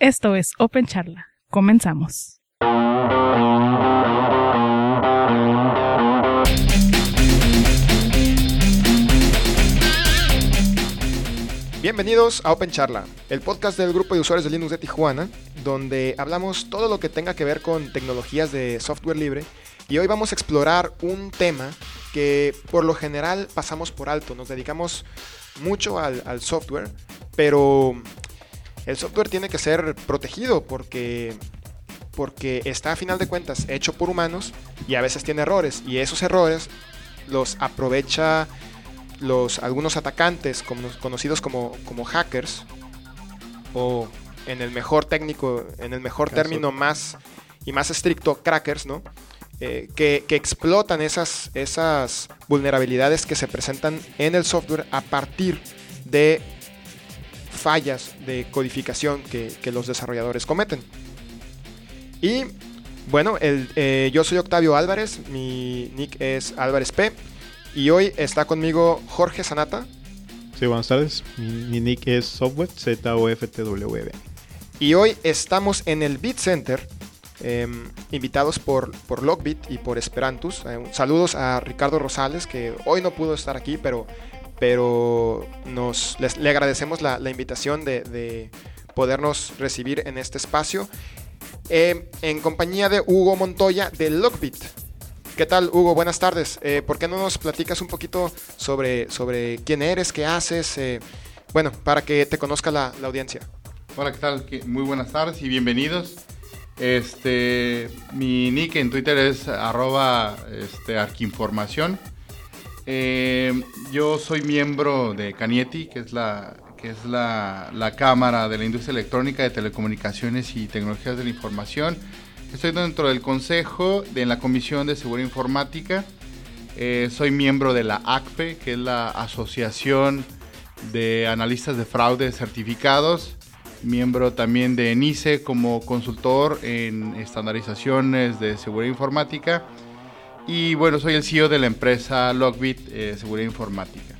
Esto es Open Charla. Comenzamos. Bienvenidos a Open Charla, el podcast del grupo de usuarios de Linux de Tijuana, donde hablamos todo lo que tenga que ver con tecnologías de software libre. Y hoy vamos a explorar un tema que por lo general pasamos por alto. Nos dedicamos mucho al, al software, pero el software tiene que ser protegido porque porque está a final de cuentas hecho por humanos y a veces tiene errores. Y esos errores los aprovecha los algunos atacantes como, conocidos como, como hackers o en el mejor técnico en el mejor término más y más estricto crackers no eh, que, que, explotan esas, esas vulnerabilidades que se presentan en el software a partir de fallas de codificación que, que los desarrolladores cometen. Y bueno, el, eh, yo soy Octavio Álvarez, mi nick es Álvarez P. Y hoy está conmigo Jorge Sanata. Sí, buenas tardes. Mi, mi nick es Software, z o f t w -B. Y hoy estamos en el Beat Center, eh, invitados por, por Logbit y por Esperantus. Eh, saludos a Ricardo Rosales, que hoy no pudo estar aquí, pero, pero nos, les, le agradecemos la, la invitación de, de, podernos recibir en este espacio. Eh, en compañía de Hugo Montoya de Logbit. ¿Qué tal, Hugo? Buenas tardes. Eh, ¿Por qué no nos platicas un poquito sobre, sobre quién eres, qué haces? Eh, bueno, para que te conozca la, la, audiencia. Hola, ¿qué tal? Muy buenas tardes y bienvenidos. Este, mi nick en Twitter es arroba este, arquinformación. Eh, yo soy miembro de Canieti, que es la, que es la, la, Cámara de la Industria Electrónica de Telecomunicaciones y Tecnologías de la Información. Estoy dentro del Consejo de la Comisión de Seguridad Informática. Eh, soy miembro de la ACPE, que es la Asociación de Analistas de Fraude Certificados. Miembro también de ENICE como consultor en estandarizaciones de seguridad informática. Y bueno, soy el CEO de la empresa Logbit eh, Seguridad Informática.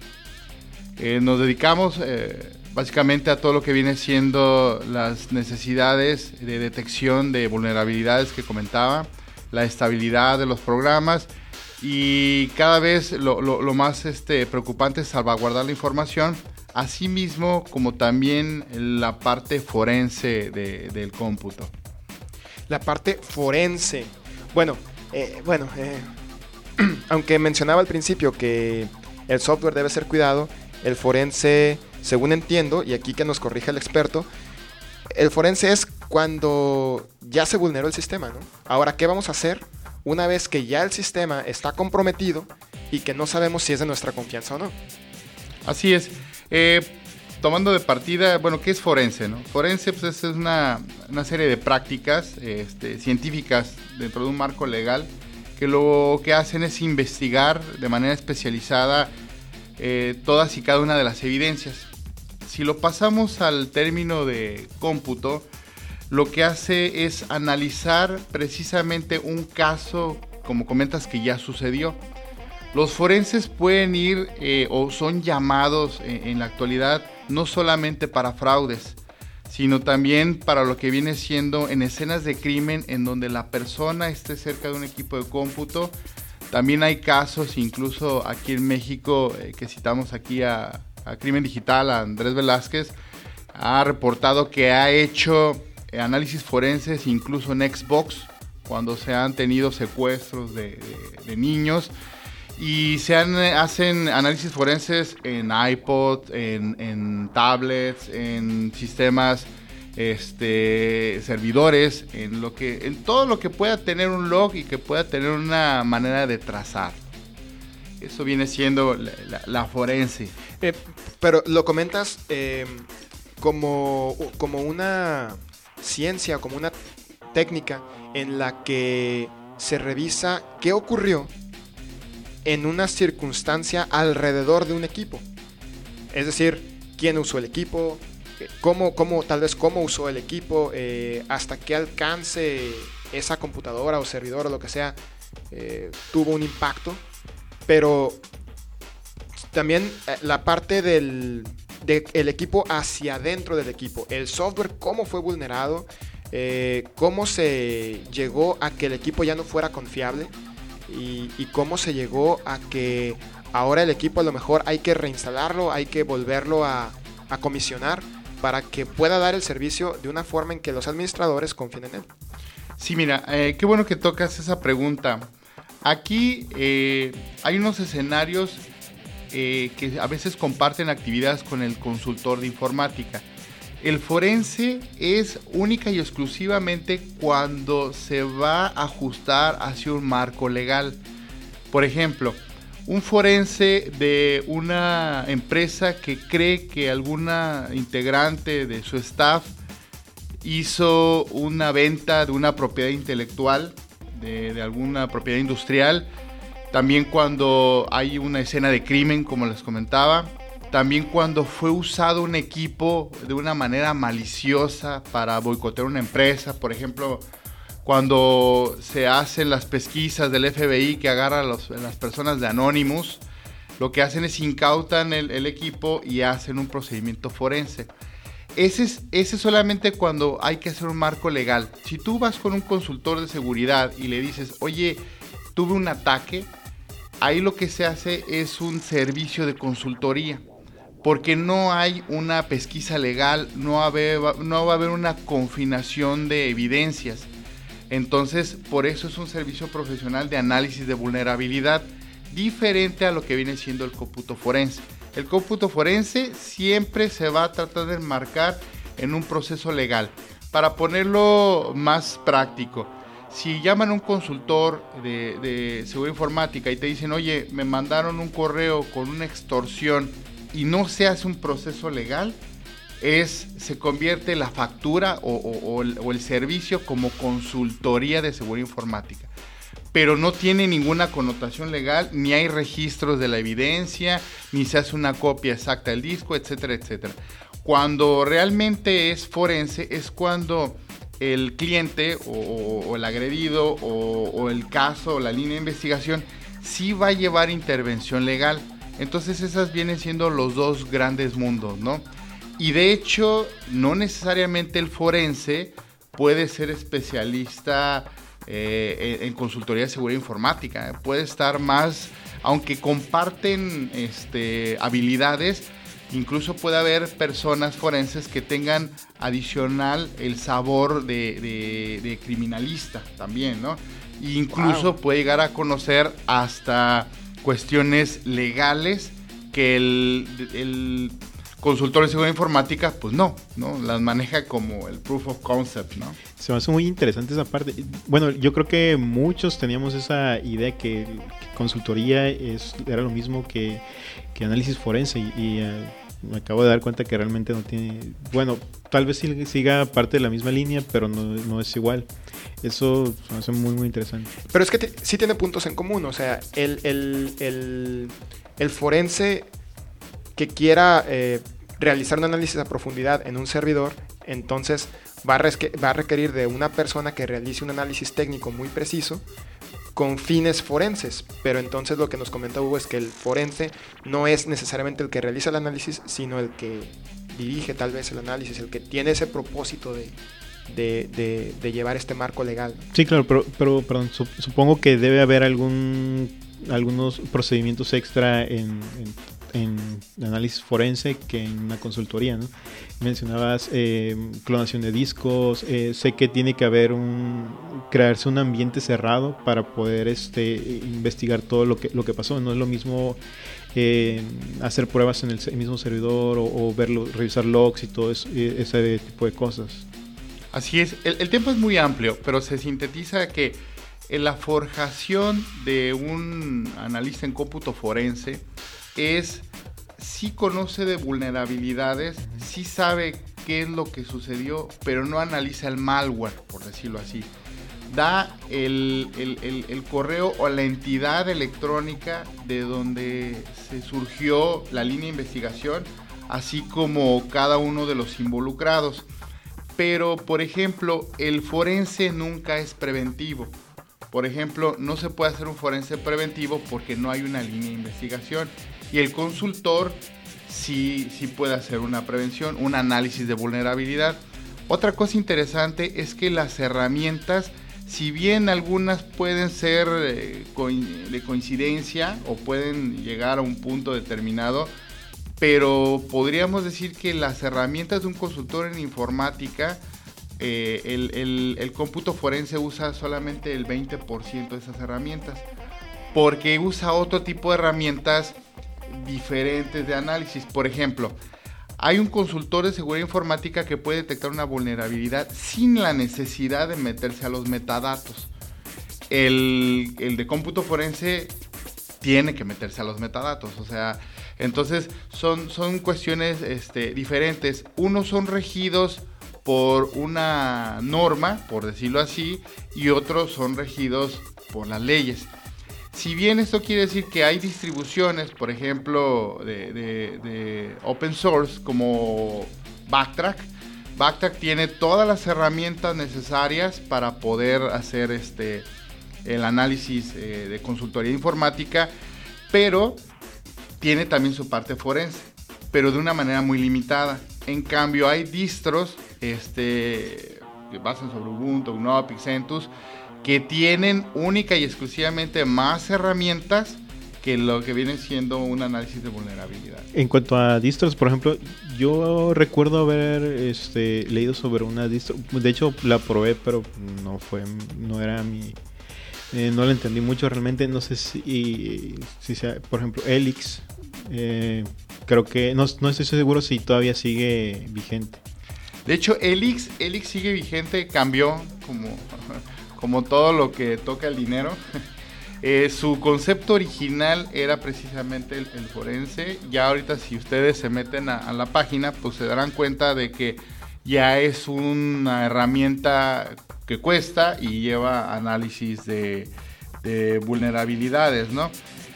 Eh, nos dedicamos eh, básicamente a todo lo que viene siendo las necesidades de detección de vulnerabilidades que comentaba, la estabilidad de los programas y cada vez lo, más este, preocupante es salvaguardar la información, así mismo como también la parte forense de, del cómputo. La parte forense. Bueno, bueno, aunque mencionaba al principio que el software debe ser cuidado, el forense, según entiendo, y aquí que nos corrija el experto, el forense es cuando ya se vulneró el sistema, ¿no? Ahora, ¿qué vamos a hacer una vez que ya el sistema está comprometido y que no sabemos si es de nuestra confianza o no? Así es. Eh, tomando de partida, bueno, ¿qué es forense? Forense pues, es una, una serie de prácticas este, científicas dentro de un marco legal que lo que hacen es investigar de manera especializada eh, todas y cada una de las evidencias. Si lo pasamos al término de cómputo, lo que hace es analizar precisamente un caso, como comentas, que ya sucedió. Los forenses pueden ir eh, o son llamados en, en la actualidad no solamente para fraudes, sino también para lo que viene siendo en escenas de crimen en donde la persona esté cerca de un equipo de cómputo. También hay casos, incluso aquí en México, eh, que citamos aquí a, a, Crimen Digital, a Andrés Velázquez, ha reportado que ha hecho eh, análisis forenses incluso en Xbox, cuando se han tenido secuestros de, de, de niños y se han, hacen análisis forenses en iPod, en, tablets, en sistemas, este, servidores, en lo que, en todo lo que pueda tener un log y que pueda tener una manera de trazar. Eso viene siendo la, forense. Eh, pero lo comentas eh, como, como una ciencia, como una técnica en la que se revisa qué ocurrió en una circunstancia alrededor de un equipo. Es decir, quién usó el equipo, cómo, cómo tal vez cómo usó el equipo, eh, hasta qué alcance esa computadora o servidor o lo que sea eh, tuvo un impacto. Pero también eh, la parte del, del equipo hacia adentro del equipo. El software, cómo fue vulnerado, cómo se llegó a que el equipo ya no fuera confiable y, cómo se llegó a que ahora el equipo a lo mejor hay que reinstalarlo, hay que volverlo a, a comisionar para que pueda dar el servicio de una forma en que los administradores confíen en él. Sí, mira, eh, qué bueno que tocas esa pregunta. Aquí eh, hay unos escenarios eh, que a veces comparten actividades con el consultor de informática. El forense es única y exclusivamente cuando se va a ajustar hacia un marco legal. Por ejemplo, un forense de una empresa que cree que alguna integrante de su staff hizo una venta de una propiedad intelectual, de, alguna propiedad industrial, también cuando hay una escena de crimen, como les comentaba, también cuando fue usado un equipo de una manera maliciosa para boicotear una empresa, por ejemplo, cuando se hacen las pesquisas del FBI que agarra a, las personas de Anonymous, lo que hacen es incautan el, equipo y hacen un procedimiento forense. Ese es, ese solamente cuando hay que hacer un marco legal. Si tú vas con un consultor de seguridad y le dices, oye, tuve un ataque, ahí lo que se hace es un servicio de consultoría. Porque no hay una pesquisa legal, no, va a haber una confinación de evidencias entonces, por eso es un servicio profesional de análisis de vulnerabilidad diferente a lo que viene siendo el cómputo forense. El cómputo forense siempre se va a tratar de enmarcar en un proceso legal. Para ponerlo más práctico, si llaman a un consultor de, seguridad informática y te dicen, oye, me mandaron un correo con una extorsión y no se hace un proceso legal, es, se convierte la factura o, el, servicio como consultoría de seguridad informática. Pero no tiene ninguna connotación legal, ni hay registros de la evidencia, ni se hace una copia exacta del disco, etcétera, etcétera. Cuando realmente es forense es cuando el cliente o, el agredido o, o, el caso o la línea de investigación sí va a llevar intervención legal. Entonces esas vienen siendo los dos grandes mundos, ¿no? Y de hecho, no necesariamente el forense puede ser especialista eh, en, consultoría de seguridad informática. Puede estar más, aunque comparten este, habilidades, incluso puede haber personas forenses que tengan adicional el sabor de, criminalista también, ¿no? incluso puede llegar a conocer hasta cuestiones legales que el consultor de seguridad informática, pues no, ¿no? Las maneja como el proof of concept, ¿no? Se me hace muy interesante esa parte. Bueno, yo creo que muchos teníamos esa idea que, consultoría es, era lo mismo que, análisis forense y, eh, me acabo de dar cuenta que realmente no tiene, bueno, tal vez siga parte de la misma línea, pero no, es igual. Eso me hace muy, muy interesante. Pero es que sí tiene puntos en común, o sea, el, el, el forense que quiera eh, realizar un análisis a profundidad en un servidor, entonces va va a requerir de una persona que realice un análisis técnico muy preciso con fines forenses. Pero entonces lo que nos comenta Hugo es que el forense no es necesariamente el que realiza el análisis, sino el que dirige tal vez el análisis, el que tiene ese propósito de, de, llevar este marco legal. Sí, claro, pero, pero perdón, supongo que debe haber algún algunos procedimientos extra en análisis forense que en una consultoría. ¿no? Mencionabas eh, clonación de discos, eh, sé que tiene que haber un crearse un ambiente cerrado para poder este, investigar todo lo que, lo que pasó. No es lo mismo eh, hacer pruebas en el mismo servidor o, verlo, revisar logs y todo ese tipo de cosas. Así es, el, el tiempo es muy amplio, pero se sintetiza que en la forjación de un analista en cómputo forense es sí conoce de vulnerabilidades, sí sabe qué es lo que sucedió, pero no analiza el malware, por decirlo así. Da el, correo o la entidad electrónica de donde se surgió la línea de investigación, así como cada uno de los involucrados. Pero, por ejemplo, el forense nunca es preventivo. Por ejemplo, no se puede hacer un forense preventivo porque no hay una línea de investigación y el consultor sí, sí puede hacer una prevención, un análisis de vulnerabilidad. Otra cosa interesante es que las herramientas, si bien algunas pueden ser eh, de coincidencia o pueden llegar a un punto determinado, pero podríamos decir que las herramientas de un consultor en informática, eh, el, el, cómputo forense usa solamente el 20% de esas herramientas, porque usa otro tipo de herramientas diferentes de análisis. Por ejemplo, hay un consultor de seguridad informática que puede detectar una vulnerabilidad sin la necesidad de meterse a los metadatos. El, el de cómputo forense tiene que meterse a los metadatos, o sea, entonces son, son cuestiones este, diferentes. Unos son regidos por una norma, por decirlo así, y otros son regidos por las leyes. Si bien esto quiere decir que hay distribuciones, por ejemplo, de, open source como Backtrack, Backtrack tiene todas las herramientas necesarias para poder hacer este el análisis eh, de consultoría informática, pero tiene también su parte forense, pero de una manera muy limitada. En cambio, hay distros este, que basan sobre Ubuntu, GNOME, Pixentus, que tienen única y exclusivamente más herramientas que lo que viene siendo un análisis de vulnerabilidad. En cuanto a distros, por ejemplo, yo recuerdo haber este, leído sobre una distro, de hecho la probé, pero no fue, no era mi, eh, no la entendí mucho realmente, no sé si, si sea, por ejemplo, Elix, eh, creo que, no, no estoy seguro si todavía sigue vigente. De hecho, Elix, Elix sigue vigente, cambió como como todo lo que toca el dinero. Eh, su concepto original era precisamente el, forense. Ya ahorita si ustedes se meten a, la página, pues se darán cuenta de que ya es una herramienta que cuesta y lleva análisis de, vulnerabilidades, ¿no?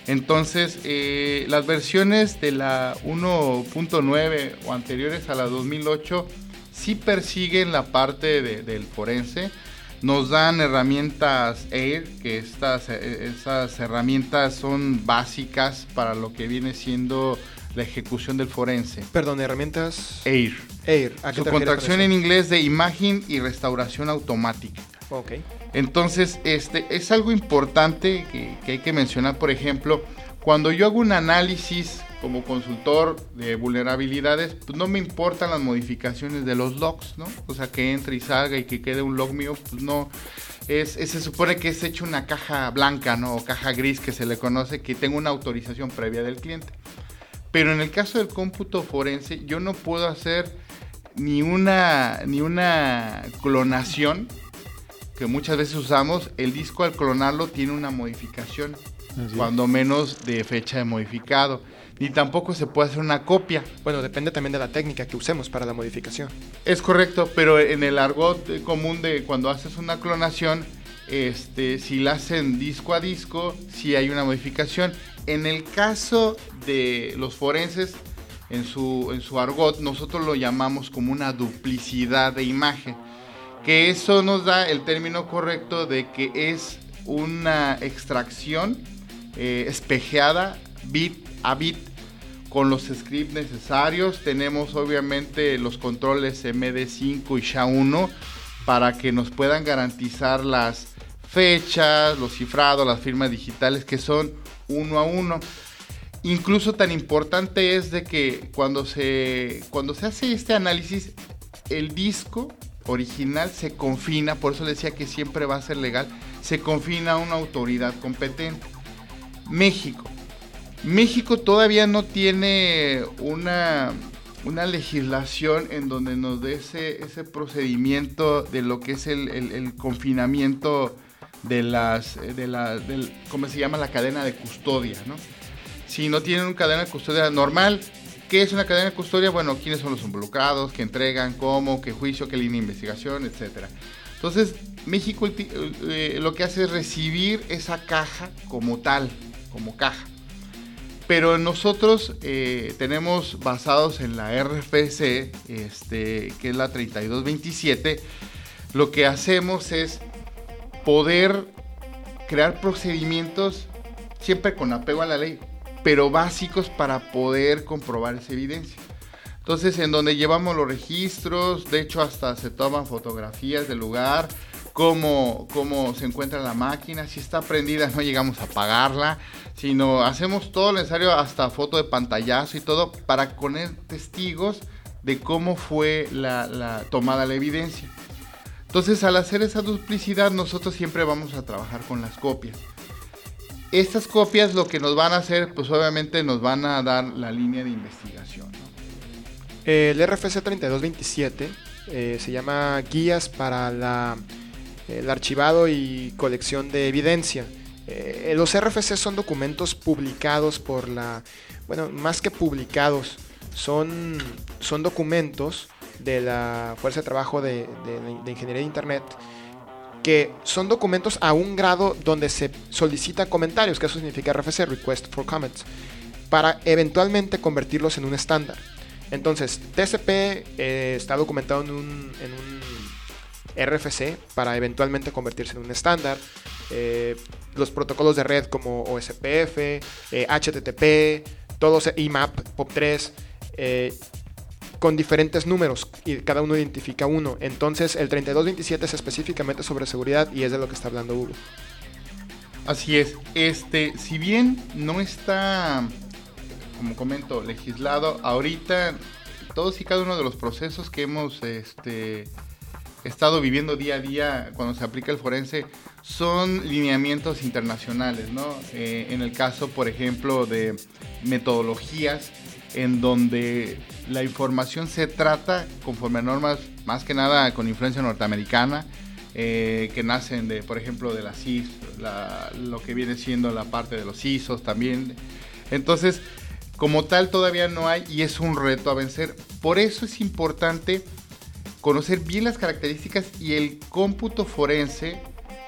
Entonces, eh, las versiones de la 1.9 o anteriores a la 2008 sí persiguen la parte del forense nos dan herramientas AIR, que estas esas herramientas son básicas para lo que viene siendo la ejecución del forense. Perdón, herramientas AIR. AIR. Su contracción en inglés de imagen y restauración automática. Ok. Entonces, este es algo importante que, que hay que mencionar, por ejemplo, cuando yo hago un análisis como consultor de vulnerabilidades, pues no me importan las modificaciones de los logs, ¿no? O sea, que entre y salga y que quede un log mío, pues no. Es, se supone que es hecho una caja blanca, ¿no? O caja gris que se le conoce, que tengo una autorización previa del cliente. Pero en el caso del cómputo forense, yo no puedo hacer ni una, ni una clonación, que muchas veces usamos. El disco al clonarlo tiene una modificación, cuando menos de fecha de modificado ni tampoco se puede hacer una copia. Bueno, depende también de la técnica que usemos para la modificación. Es correcto, pero en el argot común de cuando haces una clonación, este, si la hacen disco a disco, si hay una modificación. En el caso de los forenses, en su, en su argot, nosotros lo llamamos como una duplicidad de imagen. Que eso nos da el término correcto de que es una extracción eh, espejeada bit a bit con los scripts necesarios. Tenemos obviamente los controles MD5 y SHA-1 para que nos puedan garantizar las fechas, los cifrados, las firmas digitales que son uno a uno. Incluso tan importante es de que cuando se, cuando se hace este análisis, el disco original se confina, por eso decía que siempre va a ser legal, se confina a una autoridad competente. México, México todavía no tiene una, una legislación en donde nos dé ese, ese procedimiento de lo que es el, confinamiento de las, de la, del, ¿cómo se llama? La cadena de custodia, ¿no? Si no tienen una cadena de custodia normal, ¿qué es una cadena de custodia? Bueno, quiénes son los involucrados, qué entregan, cómo, qué juicio, qué línea de investigación, etcétera. Entonces, México eh, lo que hace es recibir esa caja como tal, como caja. Pero nosotros eh, tenemos basados en la RFC, este, que es la 3227, lo que hacemos es poder crear procedimientos siempre con apego a la ley. pero básicos para poder comprobar esa evidencia. Entonces, en donde llevamos los registros, de hecho hasta se toman fotografías del lugar, cómo, cómo se encuentra la máquina, si está prendida no llegamos a apagarla, sino hacemos todo lo necesario, hasta foto de pantallazo y todo, para poner testigos de cómo fue la, tomada la evidencia. Entonces, al hacer esa duplicidad, nosotros siempre vamos a trabajar con las copias. Estas copias lo que nos van a hacer, pues obviamente nos van a dar la línea de investigación. El RFC 3227 eh, se llama Guías para la, el archivado y colección de evidencia. Eh, los RFC son documentos publicados por la, bueno, más que publicados, son, son documentos de la Fuerza de Trabajo de, de, Ingeniería de Internet que son documentos a un grado donde se solicita comentarios, que eso significa RFC, Request for Comments, para eventualmente convertirlos en un estándar. Entonces, TCP eh, está documentado en un, RFC para eventualmente convertirse en un estándar. Eh, los protocolos de red como OSPF, eh, HTTP, todos IMAP, POP3, eh, con diferentes números y cada uno identifica uno. Entonces, el 3227 es específicamente sobre seguridad y es de lo que está hablando Hugo. Así es. Este, si bien no está como comento, legislado. Ahorita, todos y cada uno de los procesos que hemos este, estado viviendo día a día cuando se aplica el forense son lineamientos internacionales, ¿no? Eh, en el caso, por ejemplo, de metodologías en donde la información se trata conforme a normas, más que nada con influencia norteamericana, eh, que nacen de, por ejemplo, de la CIS, la, lo que viene siendo la parte de los ISOs también. Entonces, como tal todavía no hay y es un reto a vencer. Por eso es importante conocer bien las características y el cómputo forense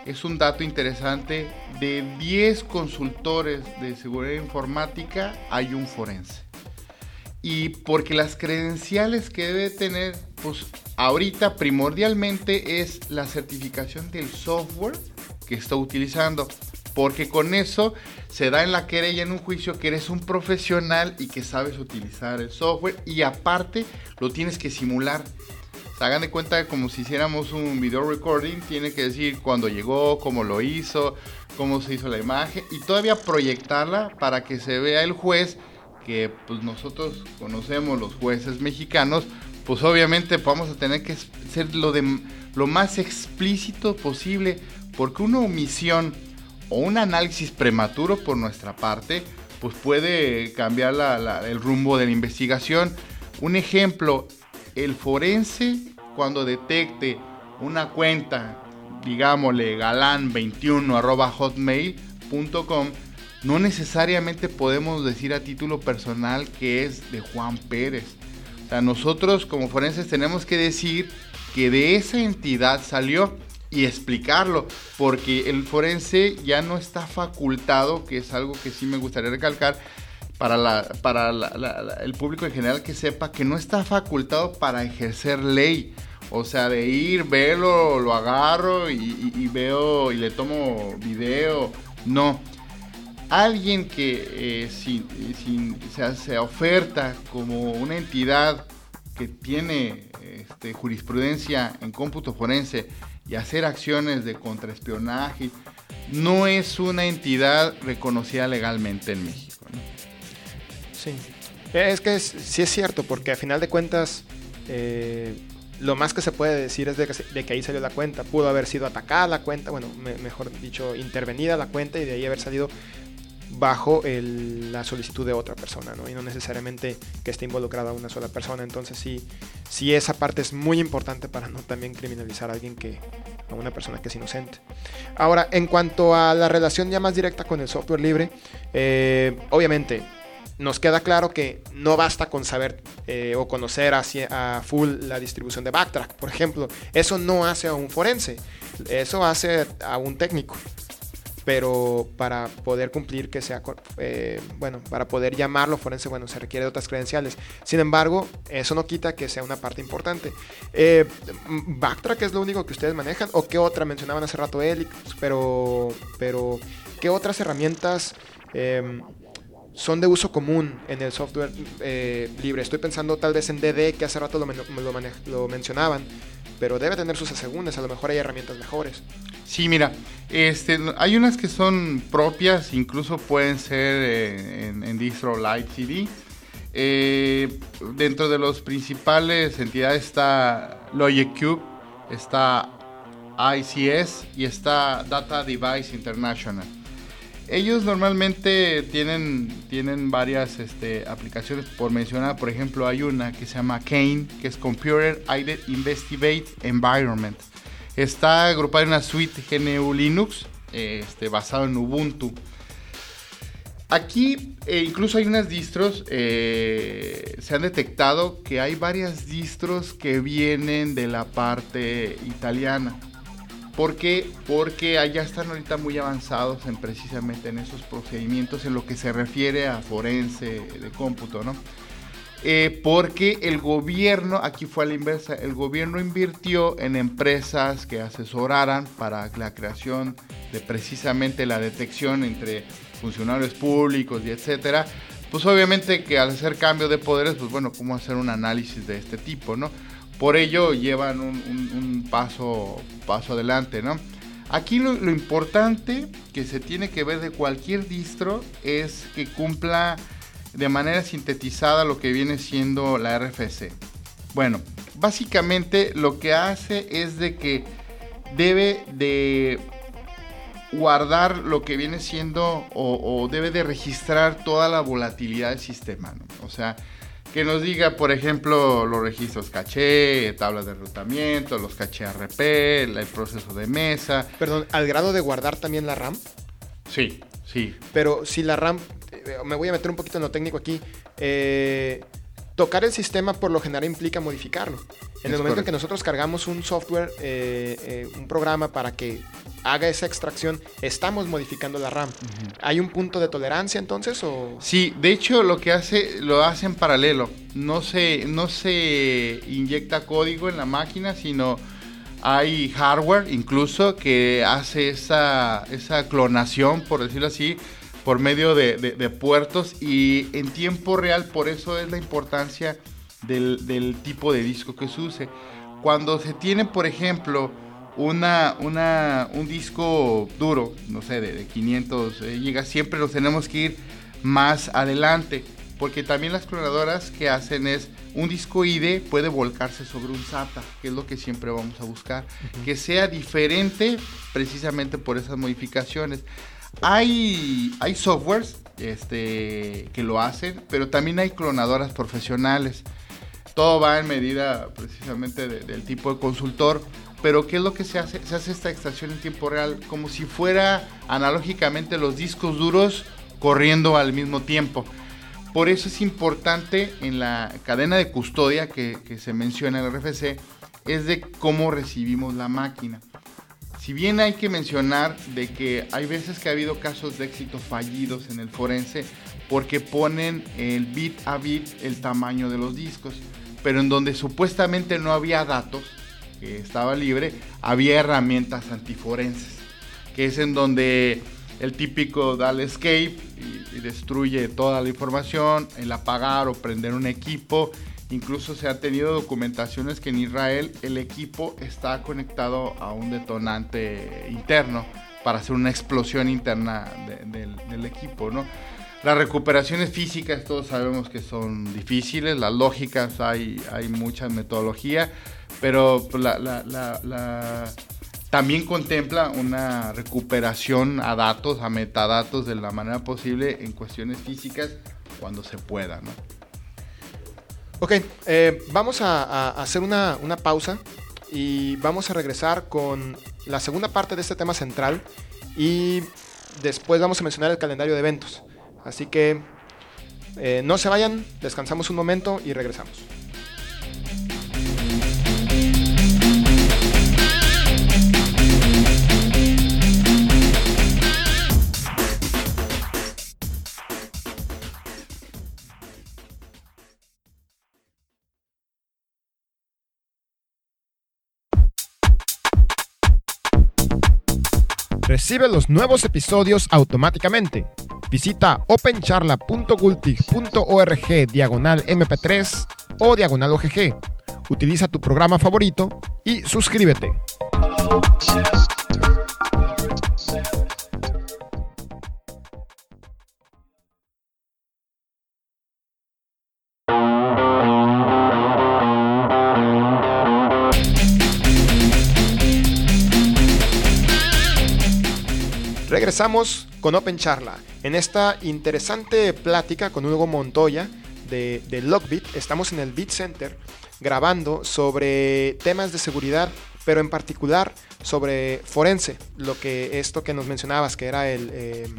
es un dato interesante. De 10 consultores de seguridad informática hay un forense. Y porque las credenciales que debe tener, pues ahorita primordialmente es la certificación del software que está utilizando porque con eso se da en la querella en un juicio que eres un profesional y que sabes utilizar el software y aparte lo tienes que simular. Hagan de cuenta como si hiciéramos un video recording, tiene que decir cuándo llegó, cómo lo hizo, cómo se hizo la imagen y todavía proyectarla para que se vea el juez que pues nosotros conocemos los jueces mexicanos, pues obviamente vamos a tener que ser lo de lo más explícito posible porque una omisión o un análisis prematuro por nuestra parte, pues puede cambiar el rumbo de la investigación. Un ejemplo, el forense cuando detecte una cuenta, digámosle galán21 hotmail.com, no necesariamente podemos decir a título personal que es de Juan Pérez. O sea, nosotros como forenses tenemos que decir que de esa entidad salió y explicarlo, porque el forense ya no está facultado, que es algo que sí me gustaría recalcar, para, la, para el público en general que sepa que no está facultado para ejercer ley. O sea, de ir, verlo, lo agarro y, veo y le tomo video. No. Alguien que eh, se, se, oferta como una entidad que tiene este, jurisprudencia en cómputo forense y hacer acciones de contraespionaje, no es una entidad reconocida legalmente en México. Sí, es que sí es cierto, porque a final de cuentas, eh, lo más que se puede decir es de que, de que, ahí salió la cuenta. Pudo haber sido atacada la cuenta, bueno, me, mejor dicho, intervenida la cuenta y de ahí haber salido bajo la solicitud de otra persona, ¿no? Y no necesariamente que esté involucrada una sola persona. Entonces sí, sí esa parte es muy importante para no también criminalizar a alguien que, a una persona que es inocente. Ahora, en cuanto a la relación ya más directa con el software libre, eh, obviamente nos queda claro que no basta con saber eh, o conocer a full la distribución de Backtrack, por ejemplo. Eso no hace a un forense, eso hace a un técnico pero para poder cumplir que sea, eh, bueno, para poder llamarlo forense, bueno, se requiere de otras credenciales. Sin embargo, eso no quita que sea una parte importante. Eh, ¿Backtrack es lo único que ustedes manejan? ¿O qué otra? Mencionaban hace rato Helix, pero, pero ¿qué otras herramientas em, son de uso común en el software eh, libre. Estoy pensando tal vez en DD, que hace rato lo, lo, mencionaban, pero debe tener sus asegúnes, a lo mejor hay herramientas mejores. Sí, mira, este, hay unas que son propias, incluso pueden ser eh, en, en, distro Light CD. Eh, dentro de las principales entidades está Logic Cube, está ICS y está Data Device International. Ellos normalmente tienen, tienen varias este, aplicaciones por mencionar. Por ejemplo, hay una que se llama Kane, que es Computer Aided Investigate Environment. Está agrupada en una suite GNU Linux este, basado en Ubuntu. Aquí eh, incluso hay unas distros, eh, se han detectado que hay varias distros que vienen de la parte italiana. ¿Por qué? Porque allá están ahorita muy avanzados en precisamente en esos procedimientos en lo que se refiere a forense de cómputo, ¿no? Eh, porque el gobierno, aquí fue a la inversa, el gobierno invirtió en empresas que asesoraran para la creación de precisamente la detección entre funcionarios públicos y etcétera. Pues obviamente que al hacer cambio de poderes, pues bueno, cómo hacer un análisis de este tipo, ¿no? Por ello llevan un, paso, paso adelante, ¿no? Aquí lo, importante que se tiene que ver de cualquier distro es que cumpla de manera sintetizada lo que viene siendo la RFC. Bueno, básicamente lo que hace es de que debe de guardar lo que viene siendo o, debe de registrar toda la volatilidad del sistema. ¿no? O sea, que nos diga, por ejemplo, los registros caché, tablas de rotamiento, los caché RP, el proceso de mesa. Perdón, ¿al grado de guardar también la RAM? Sí, sí. Pero si la RAM, eh, me voy a meter un poquito en lo técnico aquí, eh, tocar el sistema por lo general implica modificarlo. En el momento en que nosotros cargamos un software, eh, un programa para que haga esa extracción, estamos modificando la RAM. ¿Hay un punto de tolerancia entonces? O? Sí, de hecho lo que hace, lo hace en paralelo. No se, no se inyecta código en la máquina, sino hay hardware incluso que hace esa, esa clonación, por decirlo así, por medio de, puertos y en tiempo real, por eso es la importancia del, del tipo de disco que se use. Cuando se tiene, por ejemplo, una, una, un disco duro, no sé, de, 500 eh, gigas, siempre nos tenemos que ir más adelante. Porque también las clonadoras que hacen es un disco ID puede volcarse sobre un SATA, que es lo que siempre vamos a buscar. Que sea diferente precisamente por esas modificaciones. Hay, softwares este, que lo hacen, pero también hay clonadoras profesionales. Todo va en medida precisamente del tipo de consultor pero ¿qué es lo que se hace? Se hace esta extracción en tiempo real como si fuera analógicamente los discos duros corriendo al mismo tiempo. Por eso es importante en la cadena de custodia que, se menciona en el RFC, es de cómo recibimos la máquina. Si bien hay que mencionar de que hay veces que ha habido casos de éxito fallidos en el forense porque ponen el bit a bit el tamaño de los discos, pero en donde supuestamente no había datos, estaba libre, había herramientas antiforenses, que es en donde el típico da escape y, destruye toda la información, el apagar o prender un equipo. Incluso se ha tenido documentaciones que en Israel el equipo está conectado a un detonante interno para hacer una explosión interna del, equipo, ¿no? Las recuperaciones físicas todos sabemos que son difíciles, las lógicas hay, hay mucha metodología, pero también contempla una recuperación a datos, a metadatos de la manera posible en cuestiones físicas cuando se pueda. ¿no? Ok, eh, vamos a, hacer una, una, pausa y vamos a regresar con la segunda parte de este tema central y después vamos a mencionar el calendario de eventos. Así que eh, no se vayan, descansamos un momento y regresamos. Recibe los nuevos episodios automáticamente. Visita opencharla.gultig.org diagonal mp3 o diagonal OGG. Utiliza tu programa favorito y suscríbete. Regresamos con Open Charla. En esta interesante plática con Hugo Montoya de, de Lockbit, estamos en el Bit Center grabando sobre temas de seguridad, pero en particular sobre forense, lo que esto que nos mencionabas, que era el eh,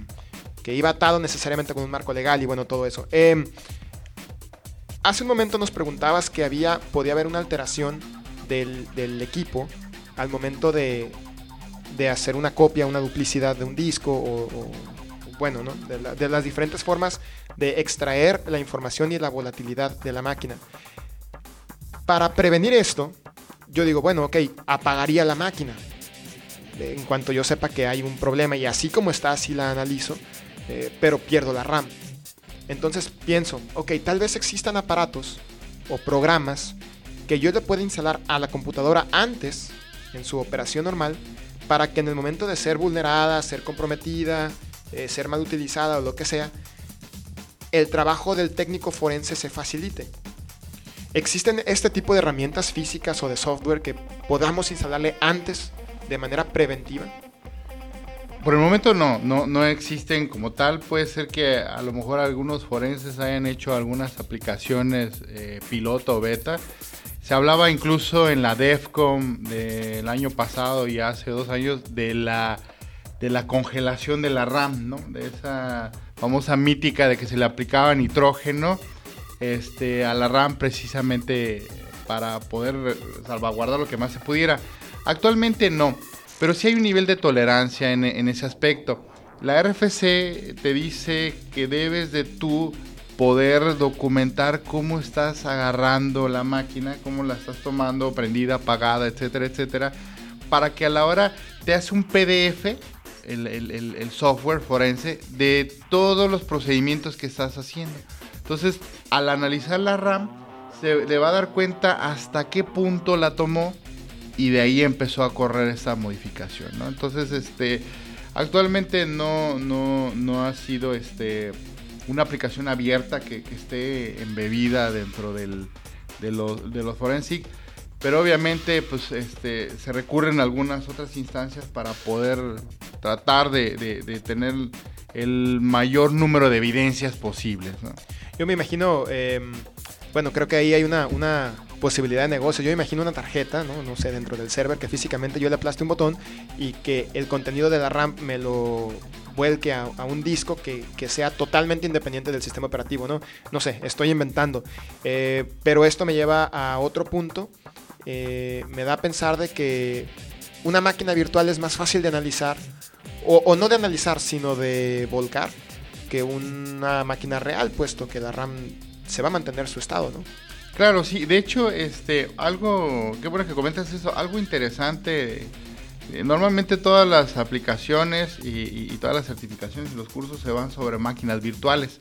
que iba atado necesariamente con un marco legal y bueno, todo eso. Eh, hace un momento nos preguntabas que había, podía haber una alteración del equipo al momento de, de hacer una copia, una duplicidad de un disco o, bueno, ¿no? de, la, de, las diferentes formas de extraer la información y la volatilidad de la máquina. Para prevenir esto, yo digo, bueno, ok, apagaría la máquina en cuanto yo sepa que hay un problema y así como está, así la analizo, eh, pero pierdo la RAM. Entonces pienso, ok, tal vez existan aparatos o programas que yo le pueda instalar a la computadora antes, en su operación normal, para que en el momento de ser vulnerada, ser comprometida, eh, ser mal utilizada o lo que sea, el trabajo del técnico forense se facilite. ¿Existen este tipo de herramientas físicas o de software que podamos instalarle antes de manera preventiva? Por el momento no, no, no existen como tal. Puede ser que a lo mejor algunos forenses hayan hecho algunas aplicaciones eh, piloto o beta. Se hablaba incluso en la DEFCON del año pasado y hace dos años de la, de la congelación de la RAM, ¿no? De esa famosa mítica de que se le aplicaba nitrógeno este, a la RAM precisamente para poder salvaguardar lo que más se pudiera. Actualmente no, pero sí hay un nivel de tolerancia en, en ese aspecto. La RFC te dice que debes de tú poder documentar cómo estás agarrando la máquina, cómo la estás tomando, prendida, apagada, etcétera, etcétera, para que a la hora te hace un PDF, el, software forense, de todos los procedimientos que estás haciendo. Entonces, al analizar la RAM, se le va a dar cuenta hasta qué punto la tomó y de ahí empezó a correr esta modificación. Entonces, este, actualmente no, no, no ha sido, este, una aplicación abierta que, esté embebida dentro del, de, los, de los forensic, pero obviamente pues este, se recurren a algunas otras instancias para poder tratar de, tener el mayor número de evidencias posibles. Yo me imagino, eh, bueno, creo que ahí hay una posibilidad de negocio. Yo imagino una tarjeta, ¿no? no sé, dentro del server que físicamente yo le aplaste un botón y que el contenido de la RAM me lo vuelque a, un disco que, que, sea totalmente independiente del sistema operativo, ¿no? No sé, estoy inventando. Eh, pero esto me lleva a otro punto. Eh, me da a pensar de que una máquina virtual es más fácil de analizar, o, o no de analizar, sino de volcar, que una máquina real, puesto que la RAM se va a mantener su estado, ¿no? Claro, sí. De hecho, este, algo, qué bueno que comentas eso, algo interesante. Normalmente todas las aplicaciones y, todas las certificaciones y los cursos se van sobre máquinas virtuales.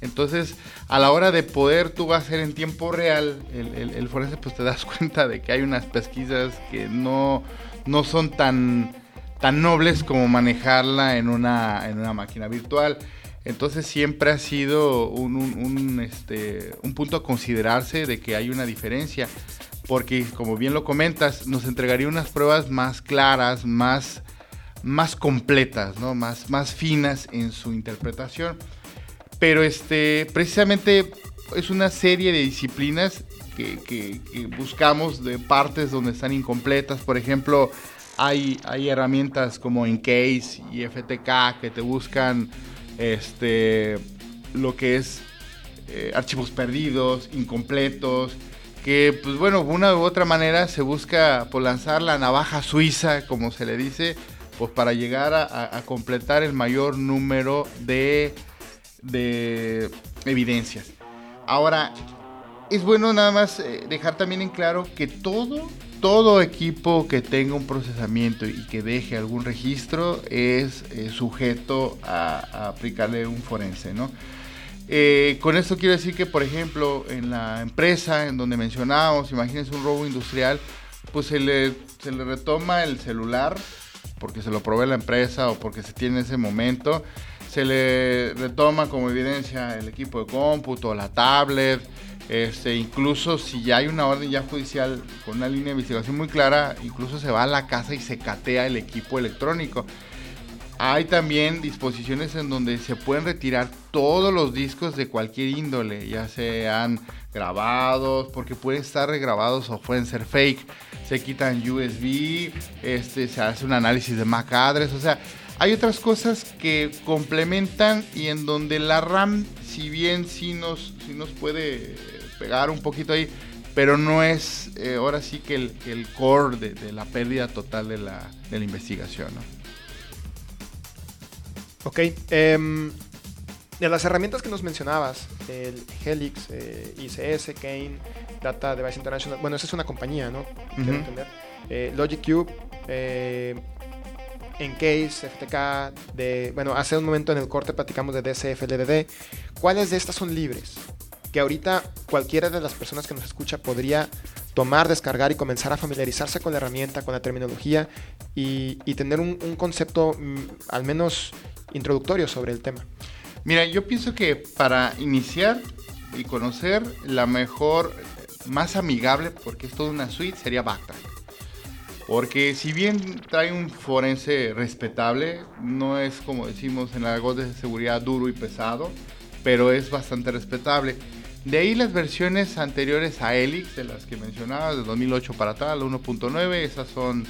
Entonces, a la hora de poder tú hacer en tiempo real el, el, el, forense, pues te das cuenta de que hay unas pesquisas que no, no son tan, tan nobles como manejarla en una, en una máquina virtual. Entonces siempre ha sido un, este, un punto a considerarse de que hay una diferencia, porque como bien lo comentas, nos entregaría unas pruebas más claras, más, más completas, ¿no? más, más finas en su interpretación. Pero este, precisamente es una serie de disciplinas que, que, que buscamos de partes donde están incompletas. Por ejemplo, hay, hay herramientas como Encase y FTK que te buscan este, lo que es eh, archivos perdidos, incompletos, que pues bueno, de una u otra manera se busca pues, lanzar la navaja suiza, como se le dice, pues para llegar a, a completar el mayor número de, de evidencias. Ahora, es bueno nada más eh, dejar también en claro que todo todo equipo que tenga un procesamiento y que deje algún registro es eh, sujeto a, aplicarle un forense, ¿no? Eh, con esto quiero decir que, por ejemplo, en la empresa en donde mencionábamos, imagínense un robo industrial, pues se le, se le retoma el celular porque se lo provee la empresa o porque se tiene en ese momento, se le retoma como evidencia el equipo de cómputo, la tablet, este, incluso si ya hay una orden ya judicial con una línea de investigación muy clara, incluso se va a la casa y se catea el equipo electrónico. Hay también disposiciones en donde se pueden retirar todos los discos de cualquier índole, ya sean grabados, porque pueden estar regrabados o pueden ser fake. Se quitan USB, este, se hace un análisis de MAC address, o sea, hay otras cosas que complementan y en donde la RAM, si bien sí nos, sí nos puede pegar un poquito ahí, pero no es eh, ahora sí que el, el core de, la pérdida total de la, de la investigación. ¿no? Ok. Em, de las herramientas que nos mencionabas, el Helix, eh, ICS, Kane, Data Device International, bueno, esa es una compañía, ¿no? Quiero entender. Eh, Logic Cube, eh, Encase, FTK, de, bueno, hace un momento en el corte platicamos de DCF, LDD. ¿Cuáles de estas son libres? que ahorita cualquiera de las personas que nos escucha podría tomar, descargar y comenzar a familiarizarse con la herramienta, con la terminología y, tener un, concepto mm, al menos introductorio sobre el tema. Mira, yo pienso que para iniciar y conocer la mejor, más amigable, porque es toda una suite, sería Backtrack. Porque si bien trae un forense respetable, no es como decimos en la de seguridad duro y pesado, pero es bastante respetable. De ahí las versiones anteriores a Helix, de las que mencionaba, de 2008 para la 1.9, esas son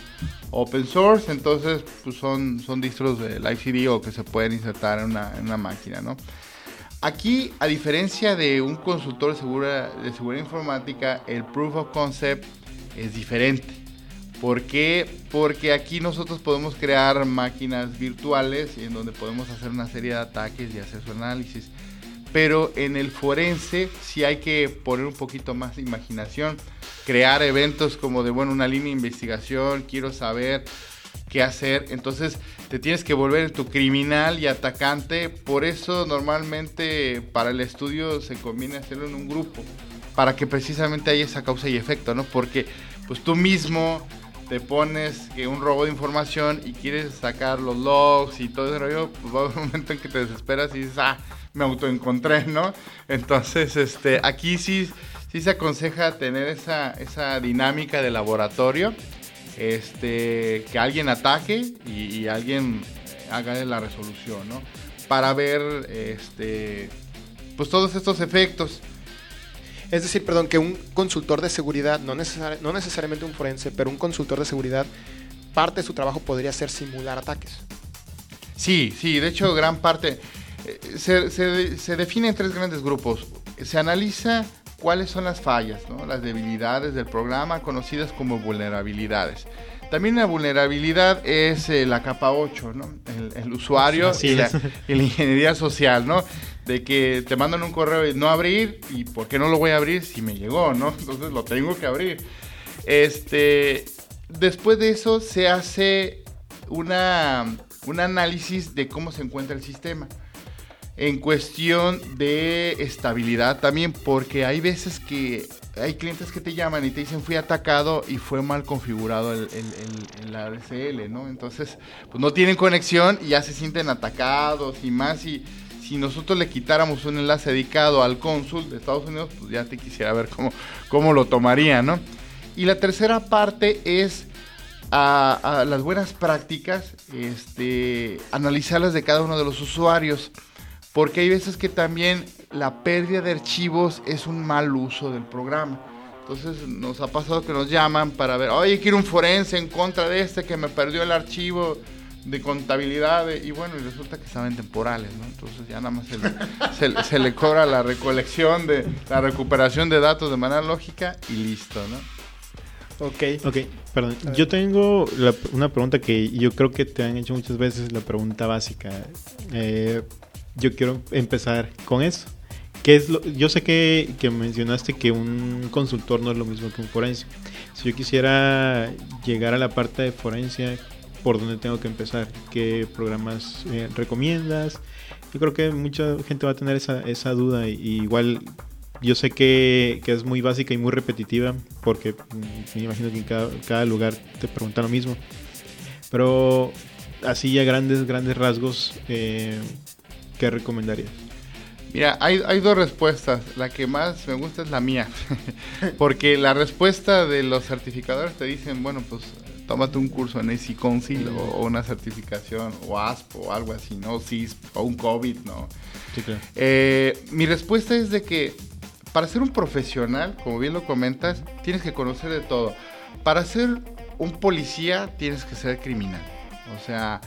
open source, entonces pues son, son distros de Live CD o que se pueden insertar en una, máquina, ¿no? Aquí, a diferencia de un consultor de seguridad, de seguridad informática, el proof of concept es diferente. ¿Por qué? Porque aquí nosotros podemos crear máquinas virtuales en donde podemos hacer una serie de ataques y hacer su análisis pero en el forense sí hay que poner un poquito más de imaginación, crear eventos como de, bueno, una línea de investigación, quiero saber qué hacer, entonces te tienes que volver tu criminal y atacante, por eso normalmente para el estudio se conviene hacerlo en un grupo, para que precisamente haya esa causa y efecto, ¿no? Porque pues tú mismo te pones que un robo de información y quieres sacar los logs y todo ese rollo, pues va a un momento en que te desesperas y dices, ah, me autoencontré, ¿no? Entonces, este, aquí sí, sí se aconseja tener esa, esa dinámica de laboratorio, este, que alguien ataque y, alguien haga la resolución, ¿no? Para ver, este, pues todos estos efectos. Es decir, perdón, que un consultor de seguridad, no, no necesariamente un forense, pero un consultor de seguridad, parte de su trabajo podría ser simular ataques. Sí, sí, de hecho gran parte, se, se, define en tres grandes grupos. Se analiza cuáles son las fallas, las debilidades del programa conocidas como vulnerabilidades. También la vulnerabilidad es eh, la capa 8, ¿no? el, usuario y la, ingeniería social, ¿no? de que te mandan un correo y no abrir y por qué no lo voy a abrir si me llegó, ¿no? Entonces lo tengo que abrir. Este, después de eso se hace una, un análisis de cómo se encuentra el sistema en cuestión de estabilidad también, porque hay veces que hay clientes que te llaman y te dicen fui atacado y fue mal configurado el, el, el, ADSL, ¿no? Entonces, pues no tienen conexión y ya se sienten atacados y más. Y si nosotros le quitáramos un enlace dedicado al cónsul de Estados Unidos, pues ya te quisiera ver cómo, cómo lo tomaría, ¿no? Y la tercera parte es a, a las buenas prácticas, este, analizarlas de cada uno de los usuarios. Porque hay veces que también la pérdida de archivos es un mal uso del programa. Entonces nos ha pasado que nos llaman para ver, oye, quiero un forense en contra de este que me perdió el archivo de contabilidad y bueno, y resulta que saben temporales, ¿no? Entonces ya nada más se le, cobra la recolección de la recuperación de datos de manera lógica y listo, ¿no? Ok. Ok, perdón. Yo tengo una pregunta que yo creo que te han hecho muchas veces, la pregunta básica. Eh, yo quiero empezar con eso. ¿qué es lo, yo sé que, que mencionaste que un consultor no es lo mismo que un forense. Si yo quisiera llegar a la parte de forense, ¿por dónde tengo que empezar? ¿Qué programas eh, recomiendas? Yo creo que mucha gente va a tener esa, esa duda y, igual yo sé que, que, es muy básica y muy repetitiva porque mm, me imagino que en cada, lugar te preguntan lo mismo. Pero así ya grandes, grandes rasgos, eh, ¿qué recomendarías? Mira, hay, hay, dos respuestas. La que más me gusta es la mía. Porque la respuesta de los certificadores te dicen, bueno, pues tómate un curso en AC Council o, una certificación o ASP o algo así, ¿no? CISP o un COVID, ¿no? Sí, claro. eh, mi respuesta es de que para ser un profesional, como bien lo comentas, tienes que conocer de todo. Para ser un policía tienes que ser criminal. O sea,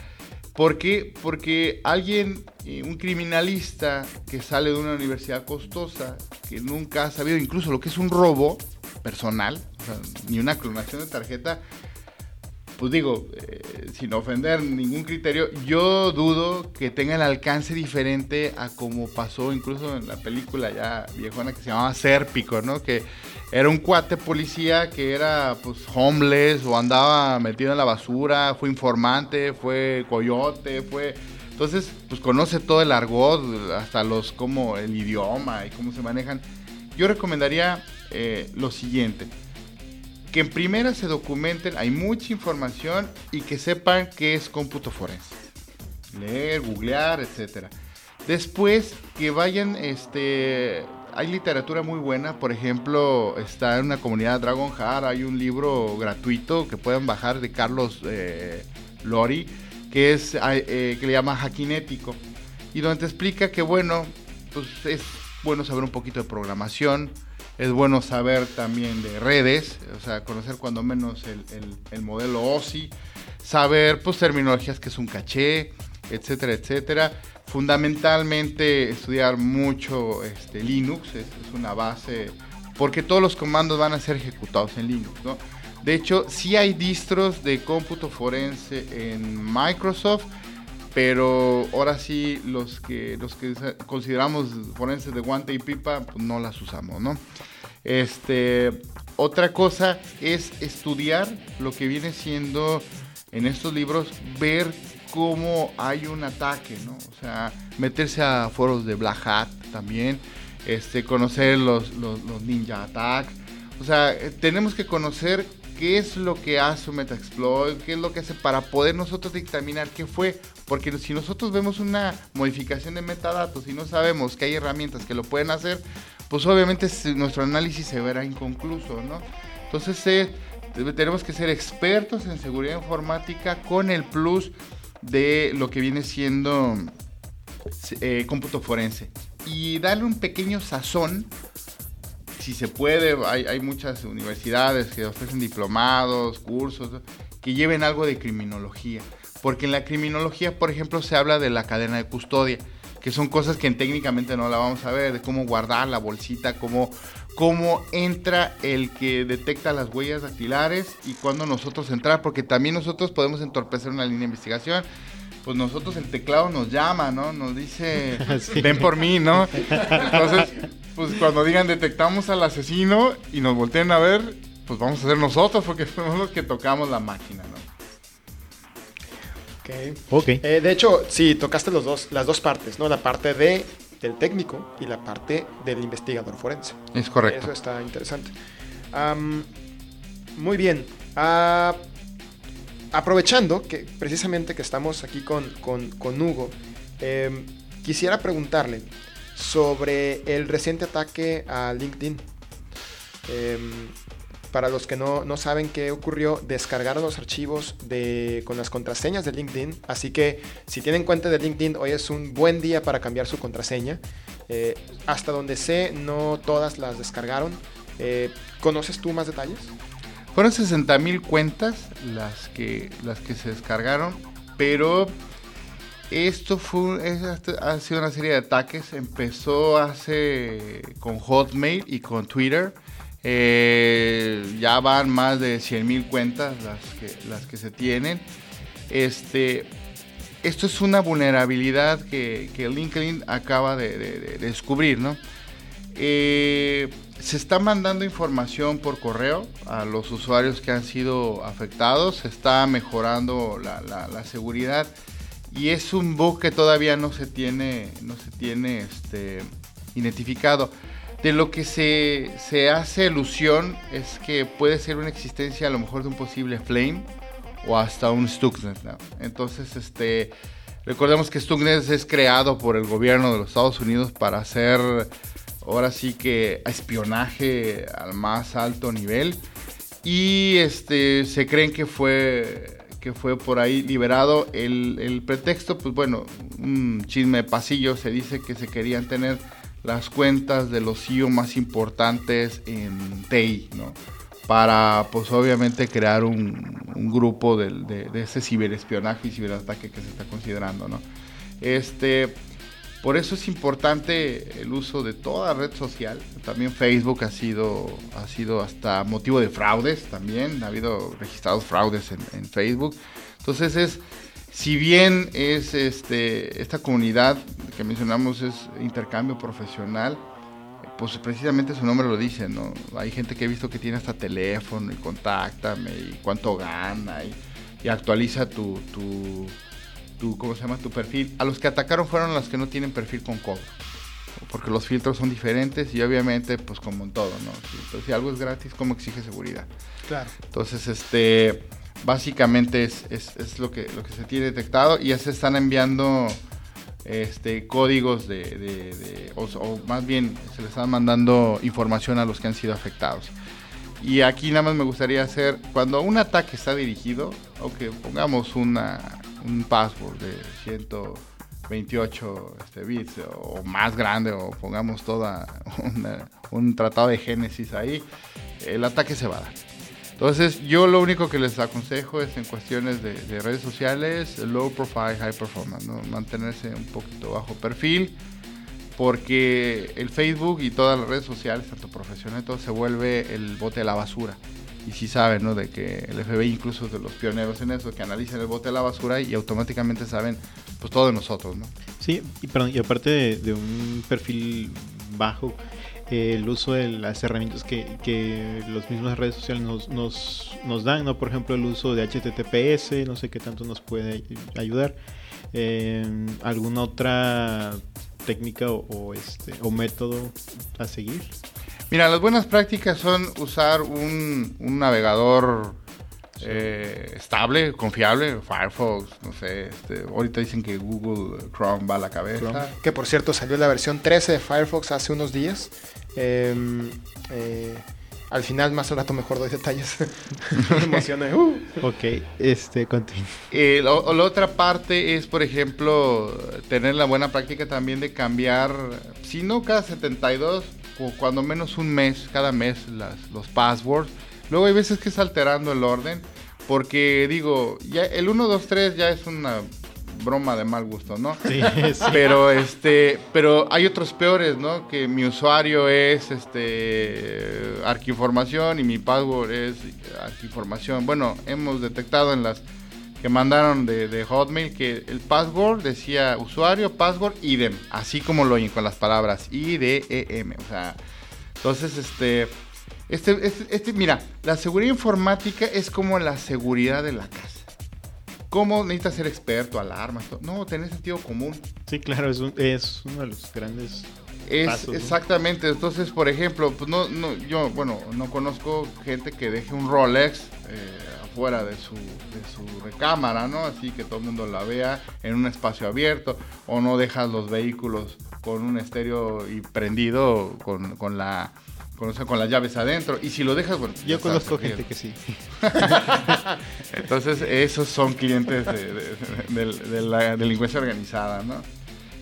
¿por qué? Porque alguien, eh, un criminalista que sale de una universidad costosa, que nunca ha sabido incluso lo que es un robo personal, o sea, ni una clonación de tarjeta, pues digo, eh, sin ofender ningún criterio, yo dudo que tenga el alcance diferente a como pasó incluso en la película ya viejona que se llamaba Serpico, ¿no? Que era un cuate policía que era pues homeless o andaba metido en la basura, fue informante, fue coyote, fue... Entonces, pues conoce todo el argot, hasta los, como el idioma y cómo se manejan. Yo recomendaría eh, lo siguiente que en primera se documenten, hay mucha información y que sepan qué es cómputo forense. Leer, googlear, etc. Después que vayan, este, hay literatura muy buena, por ejemplo, está en una comunidad Dragon Heart, hay un libro gratuito que pueden bajar de Carlos eh, Lori, que es eh, que le llama Hackinético y donde te explica que bueno, pues es bueno saber un poquito de programación, es bueno saber también de redes, o sea, conocer cuando menos el, el, el modelo OSI, saber pues terminologías que es un caché, etcétera, etcétera. Fundamentalmente estudiar mucho este, Linux, es, es, una base, porque todos los comandos van a ser ejecutados en Linux, ¿no? De hecho, sí hay distros de cómputo forense en Microsoft, pero ahora sí los que los que consideramos forenses de guante y pipa pues no las usamos, ¿no? Este, otra cosa es estudiar lo que viene siendo en estos libros, ver cómo hay un ataque, ¿no? O sea, meterse a foros de Black Hat también, este, conocer los, los, los Ninja Attack. O sea, tenemos que conocer qué es lo que hace un Metaexploit, qué es lo que hace para poder nosotros dictaminar qué fue. Porque si nosotros vemos una modificación de metadatos y no sabemos que hay herramientas que lo pueden hacer, pues obviamente nuestro análisis se verá inconcluso, ¿no? Entonces eh, tenemos que ser expertos en seguridad informática con el plus de lo que viene siendo eh, cómputo forense y darle un pequeño sazón si se puede, hay, hay, muchas universidades que ofrecen diplomados, cursos, que lleven algo de criminología. Porque en la criminología, por ejemplo, se habla de la cadena de custodia, que son cosas que técnicamente no la vamos a ver, de cómo guardar la bolsita, cómo, cómo entra el que detecta las huellas dactilares y cuándo nosotros entrar, porque también nosotros podemos entorpecer una línea de investigación pues nosotros el teclado nos llama, ¿no? Nos dice, sí. ven por mí, ¿no? Entonces, pues cuando digan detectamos al asesino y nos volteen a ver, pues vamos a ser nosotros porque somos los que tocamos la máquina, ¿no? Ok. okay. Eh, de hecho, sí, tocaste los dos, las dos partes, ¿no? La parte de, del técnico y la parte del investigador forense. Es correcto. Eso está interesante. Um, muy bien. Uh, aprovechando que precisamente que estamos aquí con, con, con Hugo, eh, quisiera preguntarle sobre el reciente ataque a LinkedIn. Eh, para los que no, no, saben qué ocurrió, descargaron los archivos de, con las contraseñas de LinkedIn. Así que si tienen cuenta de LinkedIn, hoy es un buen día para cambiar su contraseña. Eh, hasta donde sé, no todas las descargaron. Eh, ¿Conoces tú más detalles? Fueron 60 mil cuentas las que, las que se descargaron, pero esto fue, ha sido una serie de ataques. Empezó hace con Hotmail y con Twitter. Eh, ya van más de 100 mil cuentas las que, las que se tienen. Este, esto es una vulnerabilidad que, que LinkedIn acaba de, de, de, descubrir, ¿no? Eh, se está mandando información por correo a los usuarios que han sido afectados, se está mejorando la, la seguridad y es un bug que todavía no se tiene, no se tiene este, identificado. De lo que se, se hace alusión es que puede ser una existencia a lo mejor de un posible Flame o hasta un Stuxnet. Entonces, este, recordemos que Stuxnet es creado por el gobierno de los Estados Unidos para hacer, ahora sí que, espionaje al más alto nivel. Y este, se creen que fue que fue por ahí liberado. El, pretexto, pues bueno, un chisme de pasillo, se dice que se querían tener las cuentas de los CEO más importantes en TI, ¿no? Para, pues obviamente, crear un, grupo de, de, ese ciberespionaje y ciberataque que se está considerando, ¿no? Este, por eso es importante el uso de toda red social. También Facebook ha sido, ha sido hasta motivo de fraudes también. Ha habido registrados fraudes en, Facebook. Entonces es, si bien es este, esta comunidad que mencionamos es intercambio profesional, pues precisamente su nombre lo dice, ¿no? Hay gente que he visto que tiene hasta teléfono y contáctame y cuánto gana y, actualiza tu tu, ¿cómo se llama? Tu perfil. A los que atacaron fueron los que no tienen perfil con cobro. Porque los filtros son diferentes y obviamente, pues como en todo, ¿no? Si, si algo es gratis, ¿cómo exige seguridad? Claro. Entonces, este, básicamente es, es, lo, que, lo que se tiene detectado y ya se están enviando este, códigos de, o, más bien se les están mandando información a los que han sido afectados. Y aquí nada más me gustaría hacer, cuando un ataque está dirigido, aunque pongamos una, un password de 128 este, bits o más grande o pongamos toda un tratado de Génesis ahí, el ataque se va a dar. Entonces yo lo único que les aconsejo es en cuestiones de, redes sociales, low profile, high performance, mantenerse un poquito bajo perfil, porque el Facebook y todas las redes sociales, tanto profesionales, todo se vuelve el bote de la basura y sí saben, ¿no? De que el FBI incluso es de los pioneros en eso, que analizan el bote de la basura y automáticamente saben, pues todo de nosotros, ¿no? Sí, y, perdón, y aparte de, un perfil bajo, el uso de las herramientas que, que las mismas redes sociales nos, nos, nos, dan, ¿no? Por ejemplo, el uso de HTTPS, no sé qué tanto nos puede ayudar. ¿Alguna otra técnica o, o, este, o método a seguir? Mira, las buenas prácticas son usar un, navegador eh, estable, confiable, Firefox, no sé, este, ahorita dicen que Google Chrome va a la cabeza. Que por cierto salió la versión 13 de Firefox hace unos días. Em, eh, al final, más al rato, mejor doy detalles. Me emociona. Uh. Ok, este, continúa. Eh, la otra parte es, por ejemplo, tener la buena práctica también de cambiar, si no cada 72, o cuando menos un mes, cada mes, las, los passwords. Luego hay veces que es alterando el orden, porque digo, ya el 1, 2, 3 ya es una broma de mal gusto, ¿no? Sí, sí. Pero este, pero hay otros peores, ¿no? Que mi usuario es este arquinformación y mi password es arquinformación. Bueno, hemos detectado en las que mandaron de, Hotmail que el password decía usuario, password, idem, así como lo con las palabras I, D, E, M. O sea, entonces, este, este, este, este, mira, la seguridad informática es como la seguridad de la casa. ¿Cómo necesitas ser experto, alarmas? No, tener sentido común. Sí, claro, es, es uno de los grandes es exactamente, entonces por ejemplo, pues no, no, yo, bueno, no conozco gente que deje un Rolex eh, fuera de su, de su recámara, ¿no? Así que todo el mundo la vea en un espacio abierto, o no dejas los vehículos con un estéreo y prendido con, con la con, con, las llaves adentro. Y si lo dejas, bueno. Yo conozco gente que sí. Entonces, esos son clientes de, la delincuencia organizada, ¿no?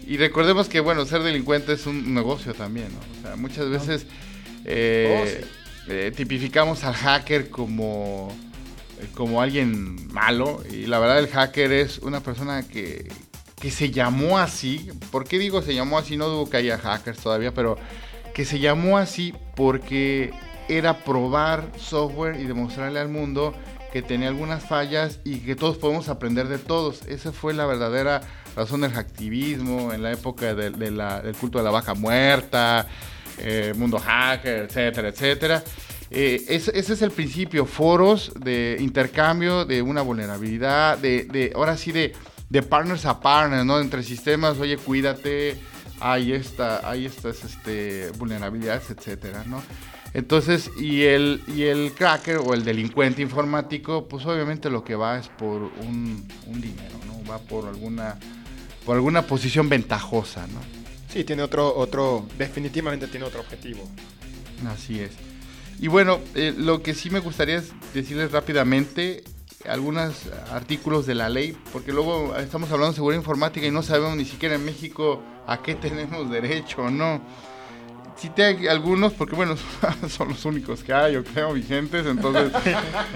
Y recordemos que, bueno, ser delincuente es un negocio también, ¿no? O sea, muchas veces eh, oh, eh, tipificamos al hacker como como alguien malo. Y la verdad el hacker es una persona que, que se llamó así. ¿Por qué digo se llamó así? No dudo que haya hackers todavía, pero que se llamó así porque era probar software y demostrarle al mundo que tenía algunas fallas y que todos podemos aprender de todos. Esa fue la verdadera razón del hacktivismo en la época del culto de la vaca muerta. eh, Mundo Hacker, etcétera, etcétera. Eh, ese, es el principio, foros de intercambio de una vulnerabilidad, de, de ahora sí de, de partners a partners, ¿no? Entre sistemas, oye, cuídate, ahí está, ahí estas este, vulnerabilidades, etcétera, ¿no? Entonces, y el, y el cracker o el delincuente informático, pues obviamente lo que va es por un, un dinero, ¿no? Va por alguna, por alguna posición ventajosa, ¿no? Sí, tiene otro, otro, definitivamente tiene otro objetivo. Así es. Y bueno, eh, lo que sí me gustaría es decirles rápidamente algunos artículos de la ley, porque luego estamos hablando de seguridad informática y no sabemos ni siquiera en México a qué tenemos derecho o no. Cité algunos porque, bueno, son los únicos que hay, yo creo, vigentes. Entonces,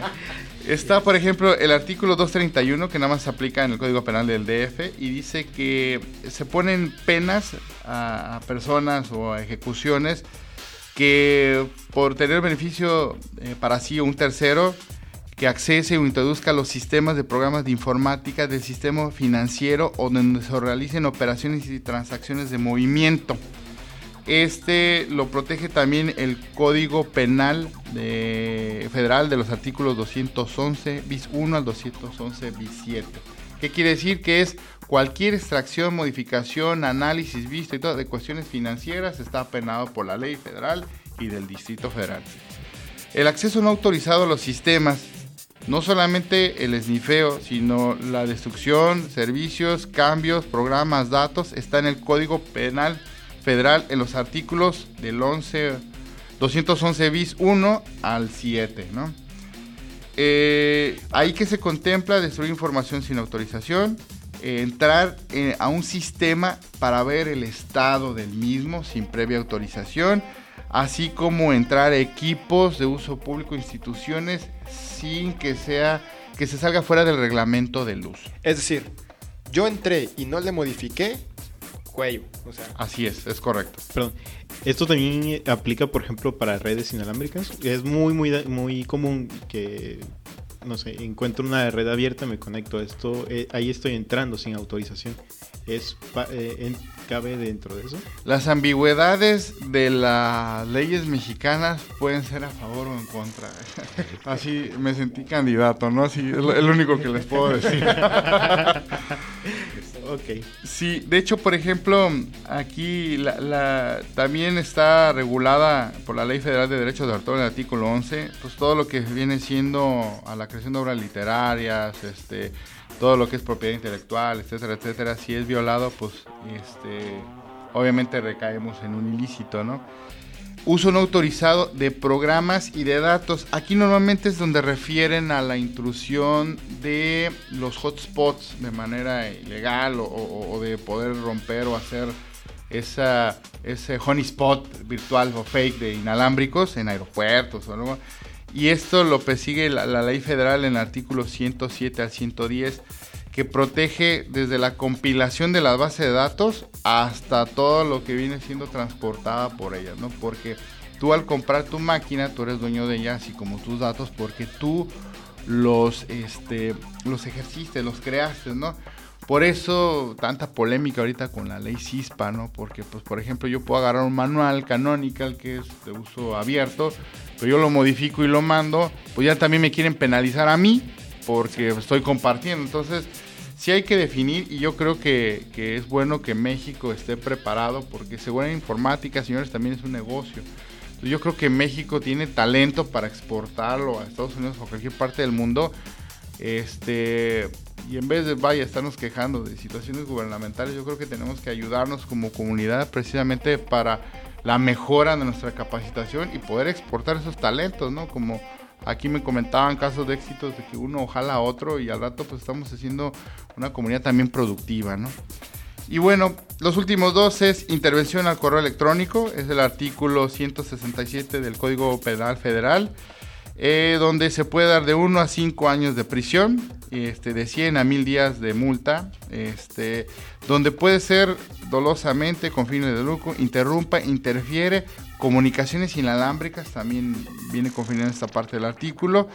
está, por ejemplo, el artículo 231 que nada más se aplica en el Código Penal del DF y dice que se ponen penas a, personas o a ejecuciones que por tener beneficio eh, para sí o un tercero que accese o introduzca los sistemas de programas de informática del sistema financiero o donde se realicen operaciones y transacciones de movimiento. Este lo protege también el Código Penal Federal de los artículos 211 bis 1 al 211 bis 7. ¿Qué quiere decir? Que es cualquier extracción, modificación, análisis, visto y todo de cuestiones financieras está penado por la ley federal y del Distrito Federal. El acceso no autorizado a los sistemas, no solamente el esnifeo, sino la destrucción, servicios, cambios, programas, datos, está en el Código Penal Federal en los artículos del 11, 211 bis 1 al 7, ¿no? Eh, ahí que se contempla destruir información sin autorización, entrar eh, a un sistema para ver el estado del mismo sin previa autorización, así como entrar equipos de uso público, instituciones, sin que sea que se salga fuera del reglamento de luz. Es decir, yo entré y no le modifiqué, cuello. O sea. Así es, es correcto. Perdón. Esto también aplica, por ejemplo, para redes inalámbricas. Es muy, muy, muy común que, no sé, encuentro una red abierta, me conecto a esto, eh, ahí estoy entrando sin autorización. ¿Es, eh, ¿Cabe dentro de eso? Las ambigüedades de las leyes mexicanas pueden ser a favor o en contra. Así me sentí candidato, ¿no? Así es lo único que les puedo decir. Ok. Sí, de hecho, por ejemplo, aquí la, también está regulada por la Ley Federal de Derechos de Autor en el artículo 11, pues todo lo que viene siendo a la creación de obras literarias, este, todo lo que es propiedad intelectual, etcétera, etcétera, si es violado, pues este, obviamente recaemos en un ilícito, ¿no? uso no autorizado de programas y de datos. Aquí normalmente es donde refieren a la intrusión de los hotspots de manera ilegal o, de poder romper o hacer esa, ese honeyspot virtual o fake de inalámbricos en aeropuertos o algo. Y esto lo persigue la, ley federal en el artículo 107 al 110 que protege desde la compilación de la base de datos hasta todo lo que viene siendo transportada por ellas, ¿no? Porque tú al comprar tu máquina, tú eres dueño de ella, así como tus datos, porque tú los, este, los ejerciste, los creaste, ¿no? Por eso tanta polémica ahorita con la ley CISPA, ¿no? Porque, pues, por ejemplo, yo puedo agarrar un manual canonical que es de uso abierto, pero yo lo modifico y lo mando, pues ya también me quieren penalizar a mí porque estoy compartiendo. Entonces, sí hay que definir y yo creo que, es bueno que México esté preparado porque seguridad informática, señores, también es un negocio. yo creo que México tiene talento para exportarlo a Estados Unidos o cualquier parte del mundo. Este, y en vez de vaya estarnos quejando de situaciones gubernamentales, yo creo que tenemos que ayudarnos como comunidad precisamente para la mejora de nuestra capacitación y poder exportar esos talentos, ¿no? Como Aquí me comentaban casos de éxitos de que uno ojalá a otro y al rato pues estamos haciendo una comunidad también productiva, ¿no? Y bueno, los últimos dos es intervención al correo electrónico, es el artículo 167 del Código Penal Federal, eh, donde se puede dar de 1 a 5 años de prisión, este, de 100 a 1000 días de multa, este, donde puede ser dolosamente con fines de lucro, interrumpa, interfiere Comunicaciones inalámbricas también viene confirmada esta parte del artículo.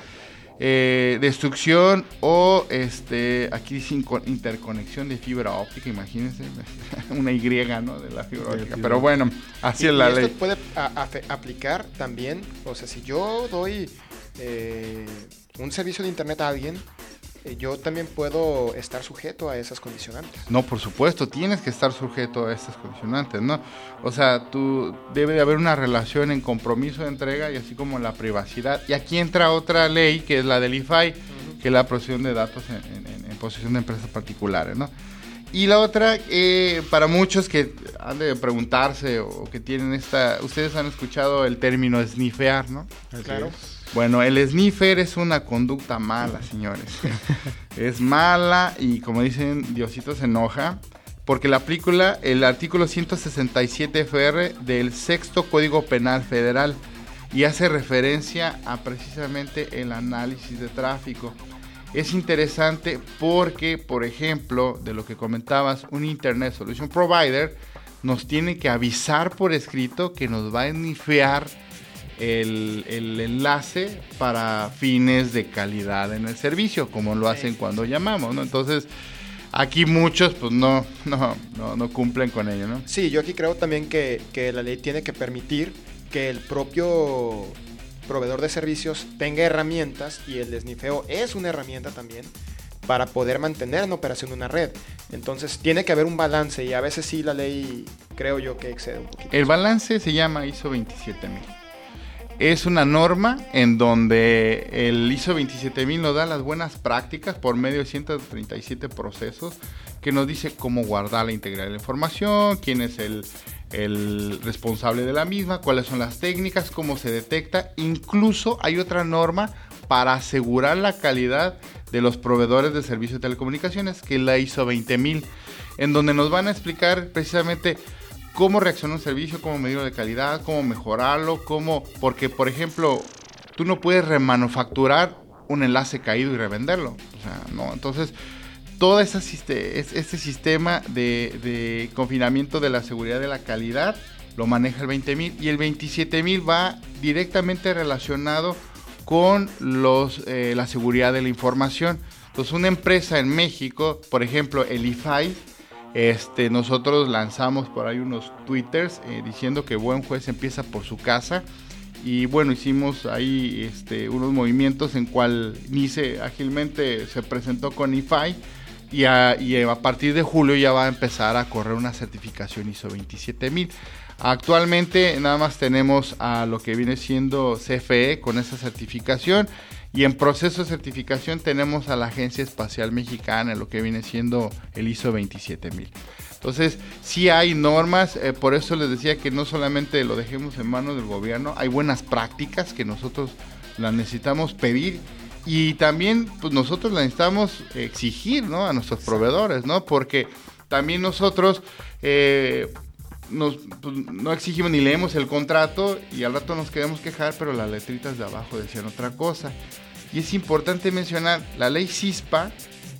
eh, destrucción o este aquí dice interconexión de fibra óptica, imagínense, una Y, ¿no? De la fibra óptica. Pero bueno, así es la ley. Esto puede aplicar también, o sea, si yo doy eh, un servicio de internet a alguien, eh, yo también puedo estar sujeto a esas condicionantes. No, por supuesto, tienes que estar sujeto a esas condicionantes, ¿no? O sea, tú debe de haber una relación en compromiso de entrega y así como en la privacidad. Y aquí entra otra ley que es la del IFAI, que es la protección de datos en, posesión de empresas particulares, ¿no? Y la otra, eh, para muchos que han de preguntarse o que tienen esta, ustedes han escuchado el término snifear, ¿no? Claro. Bueno, el sniffer es una conducta mala, señores. es mala y como dicen, Diosito se enoja. Porque la película, el artículo 167 FR del sexto Código Penal Federal y hace referencia a precisamente el análisis de tráfico. Es interesante porque, por ejemplo, de lo que comentabas, un Internet Solution Provider nos tiene que avisar por escrito que nos va a snifear el, enlace para fines de calidad en el servicio, como lo hacen cuando llamamos, ¿no? Entonces, aquí muchos pues no, no, no, cumplen con ello, ¿no? Sí, yo aquí creo también que, que la ley tiene que permitir que el propio proveedor de servicios tenga herramientas y el desnifeo es una herramienta también para poder mantener en operación una red. Entonces tiene que haber un balance y a veces sí la ley creo yo que excede un poquito. El balance se llama ISO 27000 es una norma en donde el ISO 27000 nos da las buenas prácticas por medio de 137 procesos que nos dice cómo guardar la integridad de la información, quién es el, el responsable de la misma, cuáles son las técnicas, cómo se detecta. Incluso hay otra norma para asegurar la calidad de los proveedores de servicios de telecomunicaciones, que es la ISO 20000, en donde nos van a explicar precisamente cómo reacciona un servicio, cómo medirlo de calidad, cómo mejorarlo, cómo... Porque, por ejemplo, tú no puedes remanufacturar un enlace caído y revenderlo. O sea, no. Entonces, todo ese, este sistema de, confinamiento de la seguridad de la calidad lo maneja el 20.000 y el 27.000 va directamente relacionado con los, eh, la seguridad de la información. Entonces, una empresa en México, por ejemplo, el IFAI, este, nosotros lanzamos por ahí unos twitters eh, diciendo que buen juez empieza por su casa. Y bueno, hicimos ahí este, unos movimientos en cual NICE ágilmente se presentó con IFAI y a, y a, partir de julio ya va a empezar a correr una certificación ISO 27000. Actualmente nada más tenemos a lo que viene siendo CFE con esa certificación y en proceso de certificación tenemos a la Agencia Espacial Mexicana, lo que viene siendo el ISO 27000. Entonces, sí hay normas, eh, por eso les decía que no solamente lo dejemos en manos del gobierno, hay buenas prácticas que nosotros las necesitamos pedir y también pues, nosotros las necesitamos exigir ¿no? a nuestros proveedores, ¿no? Porque también nosotros eh, nos, pues, no exigimos ni leemos el contrato y al rato nos queremos quejar, pero las letritas de abajo decían otra cosa. Y es importante mencionar, la ley CISPA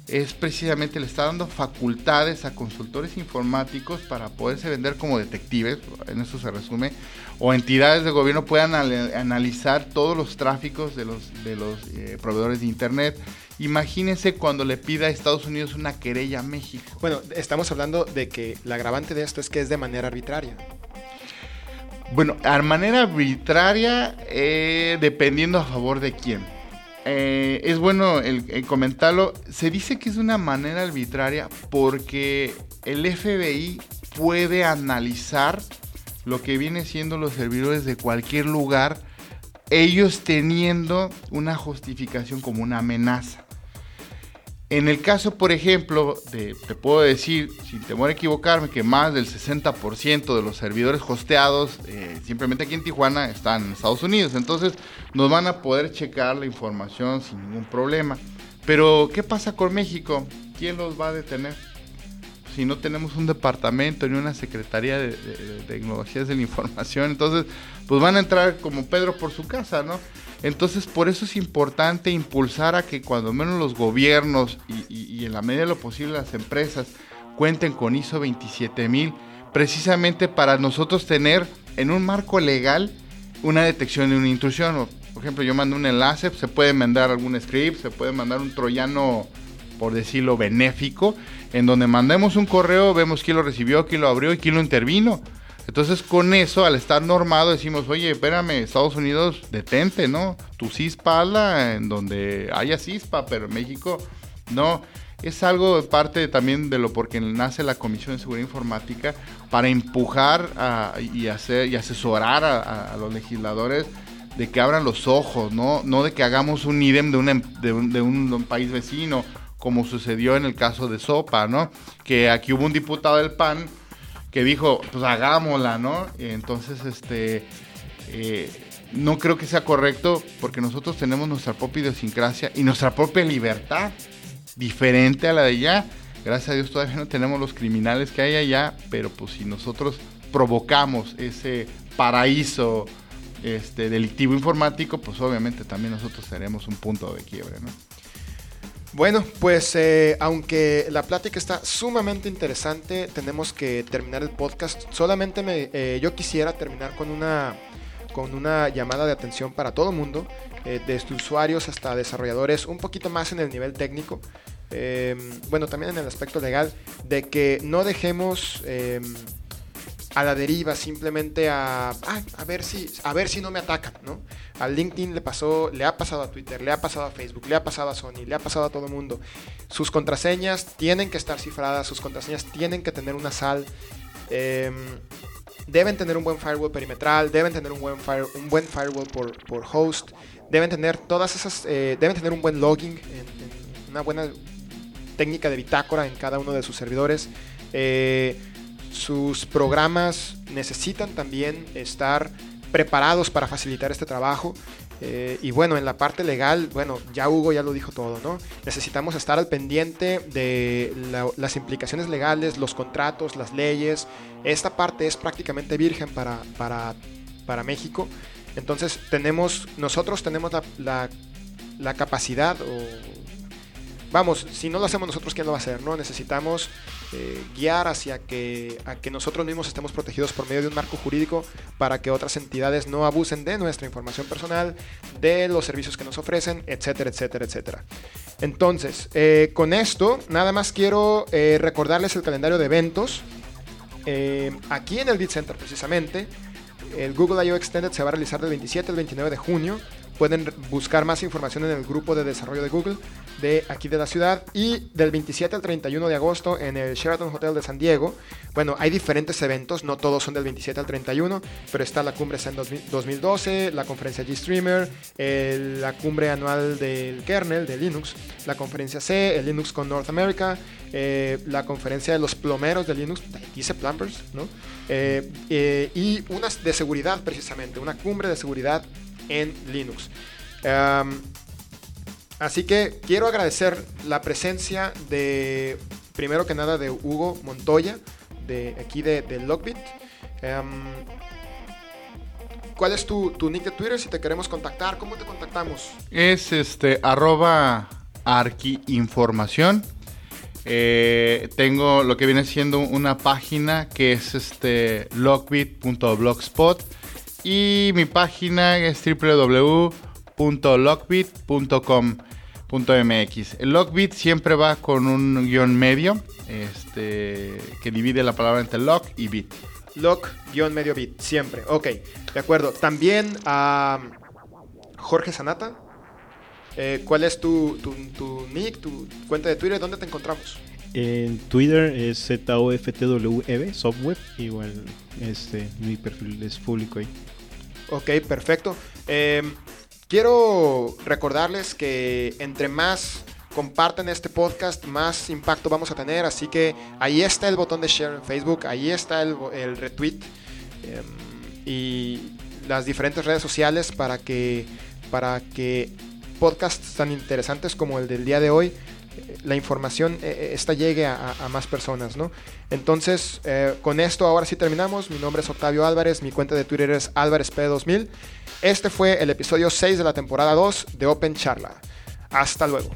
es precisamente le está dando facultades a consultores informáticos para poderse vender como detectives, en eso se resume, o entidades de gobierno puedan analizar todos los tráficos de los, de los eh, proveedores de Internet. Imagínense cuando le pida a Estados Unidos una querella a México. Bueno, estamos hablando de que la agravante de esto es que es de manera arbitraria. Bueno, a manera arbitraria, eh, dependiendo a favor de quién. Eh, es bueno el, comentarlo. Se dice que es una manera arbitraria porque el FBI puede analizar lo que viene siendo los servidores de cualquier lugar, ellos teniendo una justificación como una amenaza. En el caso, por ejemplo, de, te puedo decir, sin temor a equivocarme, que más del 60% de los servidores hosteados, eh, simplemente aquí en Tijuana, están en Estados Unidos. Entonces, nos van a poder checar la información sin ningún problema. Pero, ¿qué pasa con México? ¿Quién los va a detener? Si no tenemos un departamento ni una secretaría de, tecnologías de la información, entonces, pues van a entrar como Pedro por su casa, ¿no? Entonces, por eso es importante impulsar a que cuando menos los gobiernos y, en la medida de lo posible las empresas cuenten con ISO 27000, precisamente para nosotros tener en un marco legal una detección de una intrusión. Por ejemplo, yo mando un enlace, se puede mandar algún script, se puede mandar un troyano, por decirlo, benéfico, en donde mandemos un correo, vemos quién lo recibió, quién lo abrió y quién lo intervino. Entonces con eso, al estar normado, decimos, oye, espérame, Estados Unidos, detente, ¿no? Tu CISPA habla en donde haya CISPA, pero México no. Es algo parte también de lo porque nace la Comisión de Seguridad Informática para empujar y, hacer, y asesorar a, los legisladores de que abran los ojos, ¿no? No de que hagamos un IDEM de, em, de, un, de un país vecino, como sucedió en el caso de Sopa, ¿no? Que aquí hubo un diputado del PAN que dijo, pues hagámosla, ¿no? entonces, este, eh, no creo que sea correcto porque nosotros tenemos nuestra propia idiosincrasia y nuestra propia libertad, diferente a la de allá. Gracias a Dios todavía no tenemos los criminales que hay allá, pero pues si nosotros provocamos ese paraíso este, delictivo informático, pues obviamente también nosotros tenemos un punto de quiebre, ¿no? Bueno, pues eh, aunque la plática está sumamente interesante, tenemos que terminar el podcast. Solamente me, eh, yo quisiera terminar con una, con una llamada de atención para todo el mundo, eh, desde usuarios hasta desarrolladores, un poquito más en el nivel técnico. bueno, también en el aspecto legal, de que no dejemos a la deriva, simplemente a, a, ver si, a ver si no me atacan, ¿no? A LinkedIn le pasó, le ha pasado a Twitter, le ha pasado a Facebook, le ha pasado a Sony, le ha pasado a todo el mundo. Sus contraseñas tienen que estar cifradas, sus contraseñas tienen que tener una sal. Em, deben tener un buen firewall perimetral, deben tener un buen, un buen firewall por, por, host, deben tener todas esas, eh, deben tener un buen logging, una buena técnica de bitácora en cada uno de sus servidores. Eh, sus programas necesitan también estar preparados para facilitar este trabajo. Eh, y bueno, en la parte legal, bueno, ya Hugo ya lo dijo todo, ¿no? Necesitamos estar al pendiente de las implicaciones legales, los contratos, las leyes. Esta parte es prácticamente virgen para, para, para México. Entonces tenemos, nosotros tenemos la, la, la capacidad o vamos, si no lo hacemos nosotros, ¿quién lo va a hacer? ¿no? Necesitamos eh, guiar hacia que, a que nosotros mismos estemos protegidos por medio de un marco jurídico para que otras entidades no abusen de nuestra información personal, de los servicios que nos ofrecen, etcétera, etcétera, etcétera. Entonces, eh, con esto, nada más quiero eh, recordarles el calendario de eventos. aquí en el Beat Center, precisamente, el Google I.O. Extended se va a realizar del 27 al 29 de junio. Pueden buscar más información en el grupo de desarrollo de Google de aquí de la ciudad y del 27 al 31 de agosto en el Sheraton Hotel de San Diego. Bueno, hay diferentes eventos, no todos son del 27 al 31, pero está la cumbre en 2012, la conferencia G-Streamer, la cumbre anual del kernel de Linux, la conferencia C, el Linux con North America, eh, la conferencia de los plomeros de Linux, dice Plumbers, ¿no? Eh, eh, y unas de seguridad precisamente, una cumbre de seguridad en Linux. así que quiero agradecer la presencia de, primero que nada, de Hugo Montoya, de aquí de, de Lockbit. ¿Cuál es tu, tu, nick de Twitter si te queremos contactar? ¿Cómo te contactamos? Es este arroba arquiinformación. Eh, tengo lo que viene siendo una página que es este y mi página es www.lockbit.com.mx. El Lockbit siempre va con un guion medio este, que divide la palabra entre lock y bit. Lock, guion medio bit, siempre. Ok, de acuerdo. También a Jorge Sanata. Eh, ¿Cuál es tu, tu, nick, tu cuenta de Twitter? ¿Dónde te encontramos? En Twitter es ZOFTWEB, Softweb. Igual este, mi perfil es público ahí. Ok, perfecto. Em, quiero recordarles que entre más comparten este podcast, más impacto vamos a tener. Así que ahí está el botón de share en Facebook, ahí está el, retweet em, y las diferentes redes sociales para que, para que podcasts tan interesantes como el del día de hoy la información eh, eh, esta llegue a, más personas, ¿no? Entonces, eh, con esto ahora sí terminamos. Mi nombre es Octavio Álvarez, mi cuenta de Twitter es álvarezp2000. Este fue el episodio 6 de la temporada 2 de Open Charla. Hasta luego.